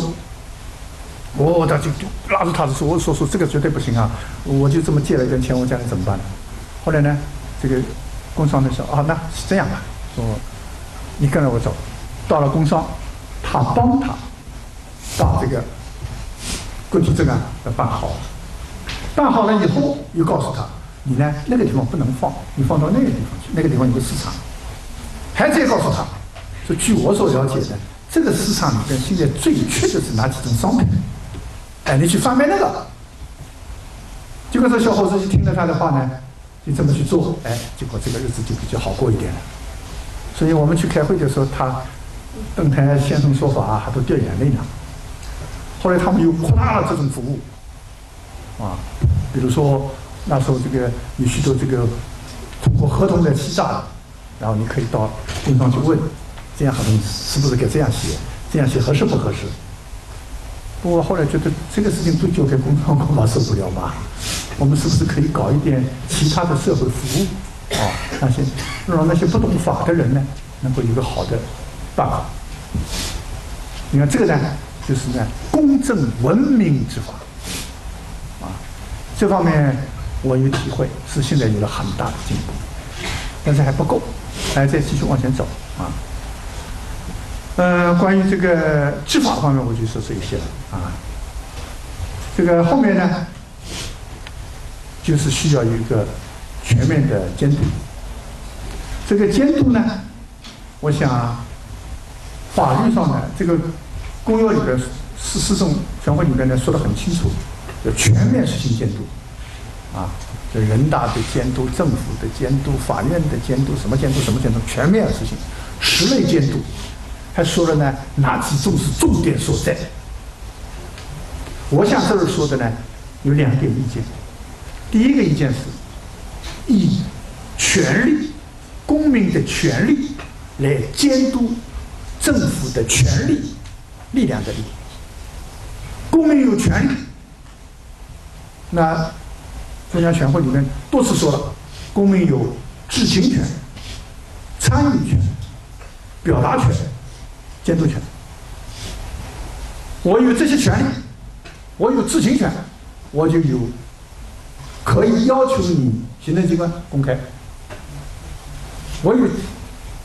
我他就拉着他说：“我说说这个绝对不行啊！我就这么借了一点钱，我将来怎么办呢？”后来呢，这个工商的说：“啊，那是这样吧，说你跟着我走，到了工商，他帮他把这个。”个体证啊要办好，办好了以后又告诉他，你呢那个地方不能放，你放到那个地方去，那个地方有个市场。还再告诉他，说据我所了解的，这个市场里边现在最缺的是哪几种商品？哎，你去贩卖那个。结果这小伙子就听了他的话呢，就这么去做，哎，结果这个日子就比较好过一点了。所以我们去开会的时候，他登台先生说法啊，还都掉眼泪呢。后来他们又扩大了这种服务，啊，比如说那时候这个有许多这个通过合同来欺诈的，然后你可以到工商去问，这样合同是不是该这样写，这样写合适不合适？不过后来觉得这个事情都交给工商恐怕受不了吧，我们是不是可以搞一点其他的社会服务啊？那些让那些不懂法的人呢，能够有个好的办法。你看这个呢？就是呢，公正文明执法，啊，这方面我有体会，是现在有了很大的进步，但是还不够，还在继续往前走啊。呃，关于这个执法方面，我就说这些了啊。这个后面呢，就是需要一个全面的监督。这个监督呢，我想法律上的这个。公约里边，市市政全会里边呢说的很清楚，要全面实行监督，啊，这人大的监督、政府的监督、法院的监督，什么监督什么监督，全面实行，十类监督，还说了呢哪几种是重点所在。我想这儿说的呢有两点意见，第一个意见是，以权利，公民的权利来监督政府的权利。力量的力，公民有权利。那中央全会里面多次说了，公民有知情权、参与权、表达权、监督权。我有这些权利，我有知情权，我就有可以要求你行政机关公开。我有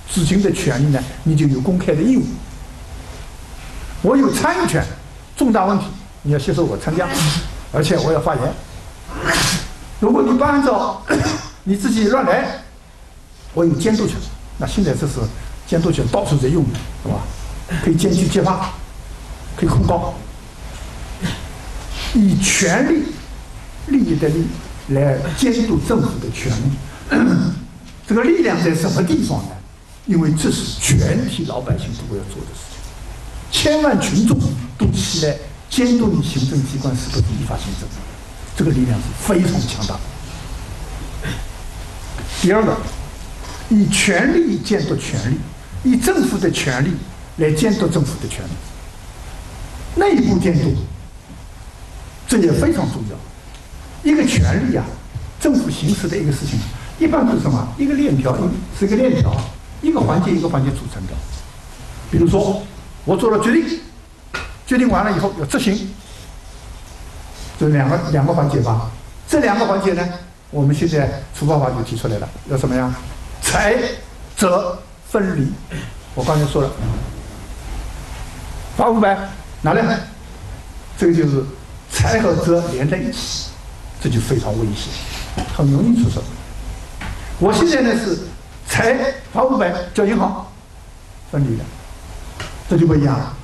知情的权利呢，你就有公开的义务。我有参与权，重大问题你要接受我参加，而且我要发言。如果你不按照 你自己乱来，我有监督权。那现在这是监督权到处在用的，是吧？可以检举揭发，可以控告，以权力、利益的利来监督政府的权利。这个力量在什么地方呢？因为这是全体老百姓都要做的事情，千万群众都起来监督你行政机关是不是依法行政，这个力量是非常强大。第二个，以权力监督权力，以政府的权力来监督政府的权力，内部监督，这也非常重要。一个权力啊，政府行使的一个事情，一般是什么？一个链条，是一个链条，一个环节一个环节组成的。比如说，我做了决定，决定完了以后要执行，就两个两个环节吧。这两个环节呢？我们现在处罚法就提出来了，要什么呀？财责分离。我刚才说了，罚五百，拿来？这个就是财和责连在一起，这就非常危险，很容易出事。我现在呢是财罚五百，叫银行分离的，这就不一样了。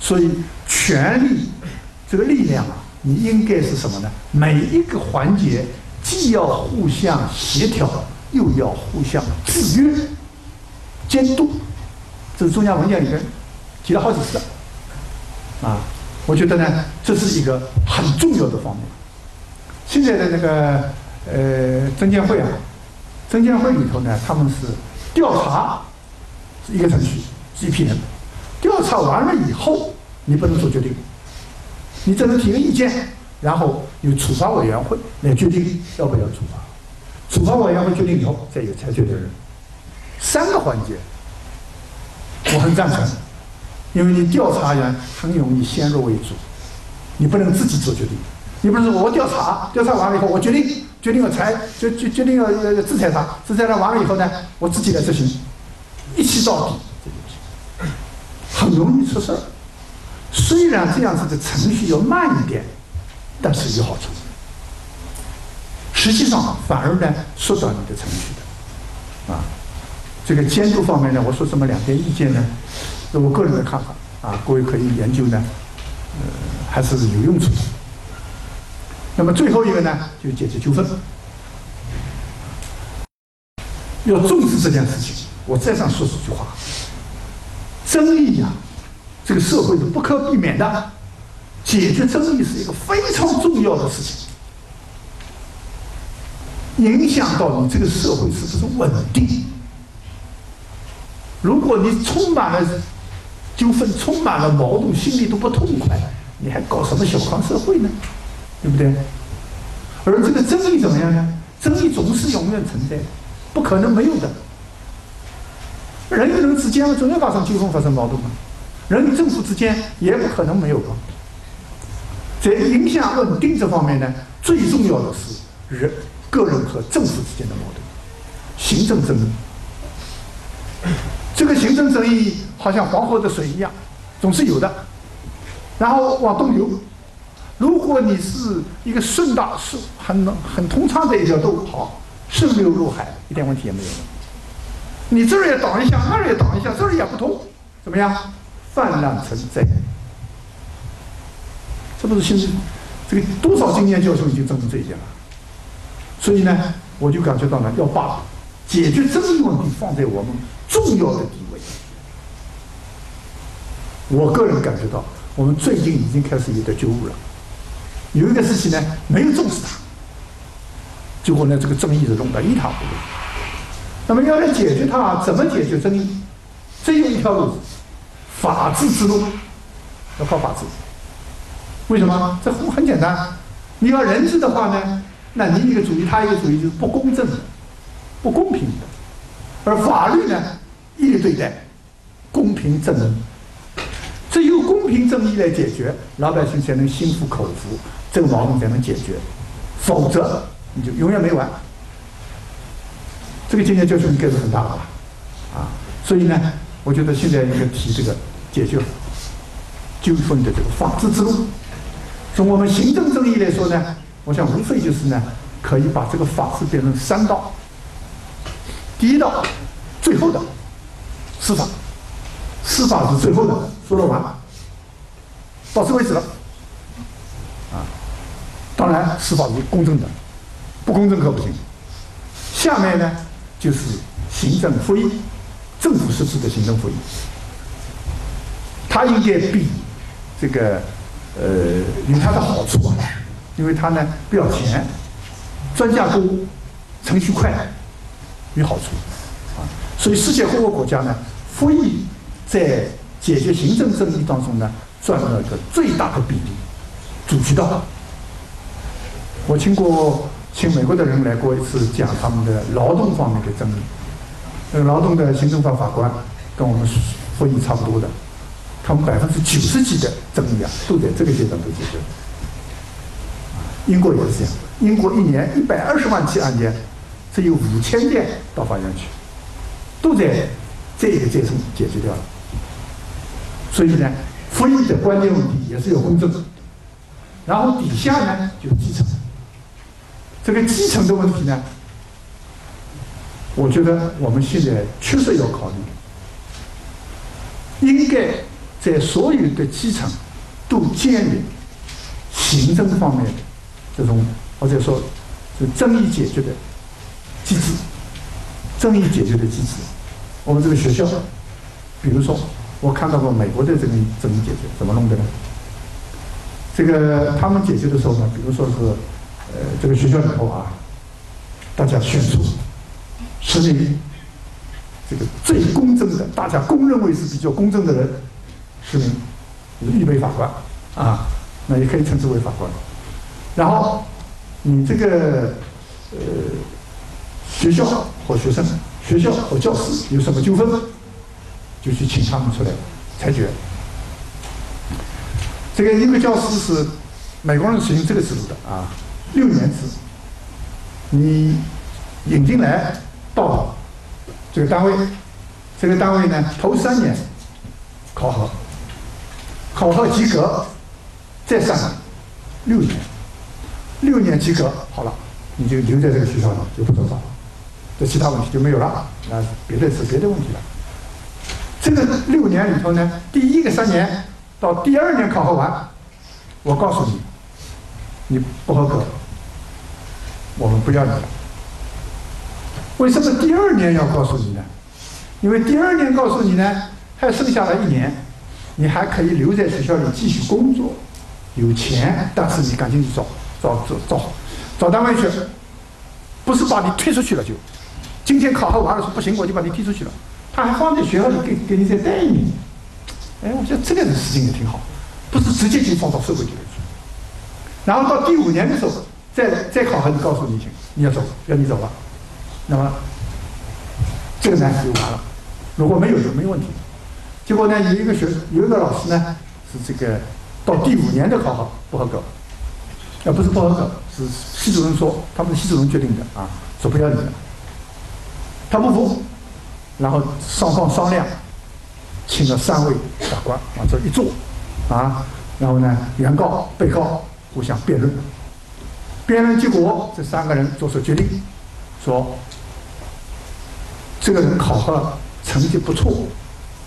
所以权力这个力量啊，你应该是什么呢？每一个环节。既要互相协调，又要互相制约、监督，这是中央文件里面提了好几次。啊，我觉得呢，这是一个很重要的方面。现在的那个呃证监会啊，证监会里头呢，他们是调查是一个程序，是一批人，调查完了以后，你不能做决定，你只能提个意见。然后由处罚委员会来决定要不要处罚，处罚委员会决定以后再有裁决的人，三个环节，我很赞成，因为你调查员很容易先入为主，你不能自己做决定，你不是说我调查，调查完了以后我决定决定要裁，决决决定要制裁他，制裁他完了以后呢，我自己来执行，一气到底，很容易出事儿。虽然这样子的程序要慢一点。但是有好处，实际上反而呢缩短你的程序的，啊，这个监督方面呢，我说这么两点意见呢，是我个人的看法啊，各位可以研究呢，呃，还是有用处的。那么最后一个呢，就解决纠纷，要重视这件事情。我再想说几句话，争议呀，这个社会是不可避免的。解决争议是一个非常重要的事情，影响到你这个社会是不是稳定。如果你充满了纠纷，充满了矛盾，心里都不痛快，你还搞什么小康社会呢？对不对？而这个争议怎么样呢？争议总是永远存在，不可能没有的。人与人之间总要发生纠纷、发生矛盾嘛。人与政府之间也不可能没有嘛。在影响稳定这方面呢，最重要的是人、个人和政府之间的矛盾，行政争议。这个行政争议好像黄河的水一样，总是有的，然后往东流。如果你是一个顺大顺很很通畅的一条路，好，顺流入海，一点问题也没有。你这儿也挡一下，那儿也挡一下，这儿也不通，怎么样？泛滥成灾。这不是现在这个多少经验教授已经证明这一点了，所以呢，我就感觉到呢，要把解决争议问题放在我们重要的地。我个人感觉到，我们最近已经开始有点觉悟了。有一个事情呢，没有重视它，结果呢，这个争议是弄得一塌糊涂。那么要来解决它，怎么解决争议？只有一条路，法治之路，要靠法治。为什么？这很很简单，你要人治的话呢，那你一个主义，他一个主义，就是不公正的、不公平的。而法律呢，一律对待，公平正义。只有公平正义来解决，老百姓才能心服口服，这个矛盾才能解决。否则，你就永远没完。这个经验教训应该是很大的吧？啊，所以呢，我觉得现在应该提这个解决纠纷的这个法治之路。从我们行政正义来说呢，我想无非就是呢，可以把这个法治变成三道。第一道，最后的司法，司法是最后的，说了完，到此为止了。啊，当然司法是公正的，不公正可不行。下面呢，就是行政复议，政府实施的行政复议，它应该比这个呃有它的好处啊，因为它呢不要钱，专家多，程序快。有好处，啊，所以世界各个国家呢，复议在解决行政争议当中呢，占了个最大的比例，主渠道。我听过请美国的人来过一次讲他们的劳动方面的争议，那个劳动的行政法法官跟我们会议差不多的，他们百分之九十几的争议啊，都在这个阶段被解决了。英国也是这样，英国一年一百二十万起案件。只有五千件到法院去，都在这个阶层解决掉了。所以呢，复议的关键问题也是有公正。然后底下呢就是基层，这个基层的问题呢，我觉得我们现在确实要考虑，应该在所有的基层都建立行政方面的这种或者说是争议解决的。机制，争议解决的机制。我们这个学校，比如说，我看到过美国的这个怎么解决怎么弄的呢？这个他们解决的时候呢，比如说是，呃，这个学校里头啊，大家选出十名这个最公正的，大家公认为是比较公正的人，十名预备法官啊，那也可以称之为法官。然后你这个，呃。学校和学生，学校和教师有什么纠纷，就去请他们出来裁决。这个一个教师是美国人实行这个制度的啊，六年制。你引进来到这个单位，这个单位呢头三年考核，考核及格再上六年，六年及格好了，你就留在这个学校了，就不走了。这其他问题就没有了，那别的是别的问题了。这个六年里头呢，第一个三年到第二年考核完，我告诉你，你不合格，我们不要你了。为什么第二年要告诉你呢？因为第二年告诉你呢，还剩下了一年，你还可以留在学校里继续工作，有钱，但是你赶紧去找找找找找单位去，不是把你推出去了就。今天考核完了说不行，我就把你踢出去了。他还放在学校里给给你再带一年。哎，我觉得这个事情也挺好，不是直接就放到社会里面去。然后到第五年的时候，再再考核，你告诉你行，你要走，要你走了。那么这个呢就完了。如果没有就没问题。结果呢，有一个学有一个老师呢是这个到第五年的考核不合格，啊不是不合格，是系主任说他们是系主任决定的啊，说不要你了。他不服，然后双方商量，请了三位法官往这一坐，啊，然后呢，原告、被告互相辩论，辩论结果，这三个人做出决定，说这个人考核成绩不错，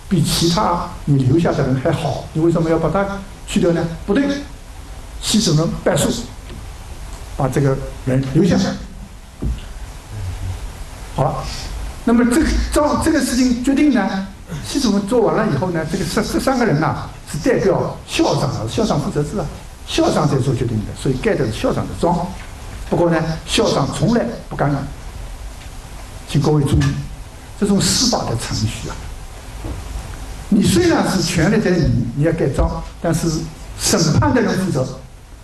比其他你留下的人还好，你为什么要把他去掉呢？不对，系主任败诉，把这个人留下。好了。那么这个照这个事情决定呢，系主任做完了以后呢，这个这这三个人呐是代表校长啊，校长负责制啊，校长在做决定的，所以盖的是校长的章。不过呢，校长从来不干预。请各位注意，这种司法的程序啊，你虽然是权力在你，你要盖章，但是审判的人负责，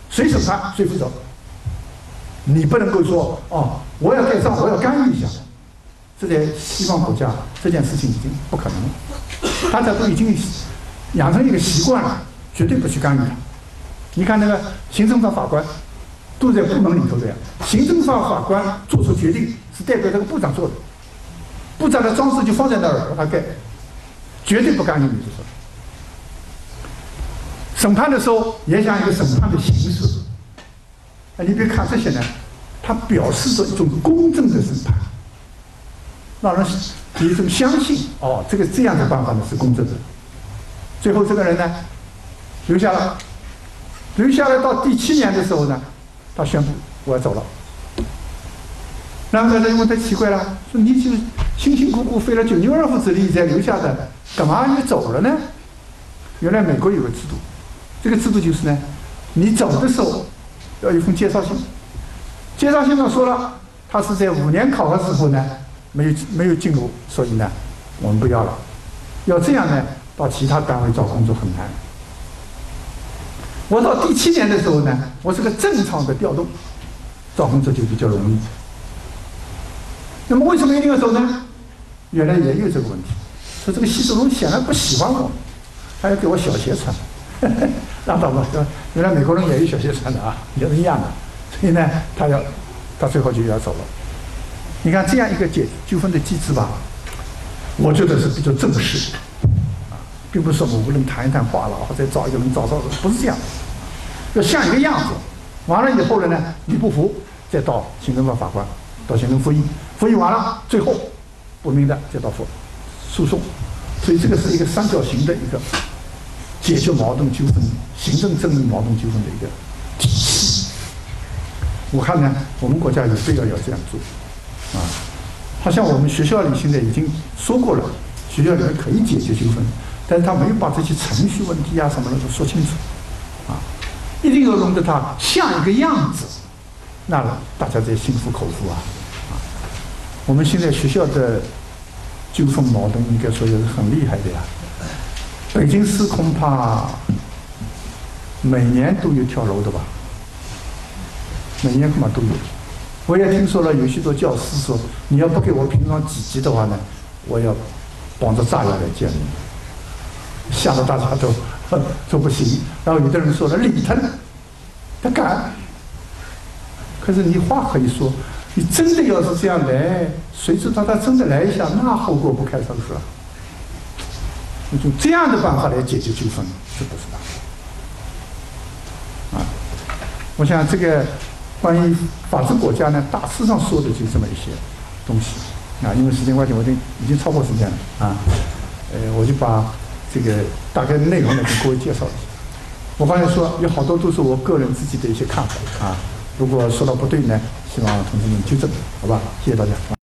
谁审判谁负责。你不能够说哦，我要盖章，我要干预一下。这在西方国家，这件事情已经不可能了。大家都已经养成一个习惯了，绝对不去干预它。你看那个行政法法官，都在部门里头这样。行政法法官做出决定是代表这个部长做的，部长的装置就放在那儿让他盖，绝对不干预。你就说，审判的时候也讲一个审判的形式。哎，你别看这些呢，它表示着一种公正的审判。让人有一种相信，哦，这个这样的办法呢是公正的。最后这个人呢留下了，留下来到第七年的时候呢，他宣布我要走了。然后大家问他奇怪了，说你就辛辛苦苦费了九牛二虎之力才留下的，干嘛你走了呢？原来美国有个制度，这个制度就是呢，你走的时候要一封介绍信，介绍信上说了，他是在五年考核时候呢没有没有进入，所以呢我们不要了。要这样呢，到其他单位找工作很难。我到第七年的时候呢，我是个正常的调动，找工作就比较容易。那么为什么一定要走呢？原来也有这个问题，说这个习主席显然不喜欢我，他要给我小鞋穿，拉倒吧，原来美国人也有小鞋穿的啊，也是一样的，所以呢，他要，他最后就要走了。你看这样一个解纠纷的机制吧，我觉得是比较正式，啊，并不是说我们能谈一谈话了，或者找一个人找找，不是这样，要像一个样子。完了以后了呢，你不服，再到行政法法官。到行政复议，复议完了，最后不明的再到复诉讼，所以这个是一个三角形的一个解决矛盾纠纷、行政正义矛盾纠纷的一个体系。我看呢，我们国家有必要要这样做啊。好像我们学校里现在已经说过了，学校里面可以解决纠纷，但是他没有把这些程序问题啊什么的都说清楚啊，一定要弄得它像一个样子。那大家才心服口服啊！啊，我们现在学校的纠纷矛盾应该说也是很厉害的呀。北京市恐怕每年都有跳楼的吧？每年恐怕都有。我也听说了，有许多教师说：“你要不给我评上几级的话呢，我要绑着炸药来见你。”吓得大家都 说不行。然后有的人说了：“李腾，他敢。”可是你话可以说，你真的要是这样来，谁知道他真的来一下，那后果不堪设想。用这样的办法来解决纠纷，是不是的？啊，我想这个关于法治国家呢，大致上说的就这么一些东西啊。因为时间关系，我已经已经超过时间了啊。呃，我就把这个大概的内容呢给各位介绍一下。我刚才说有好多都是我个人自己的一些看法啊。如果说到不对呢，希望同志们纠正，好吧？谢谢大家。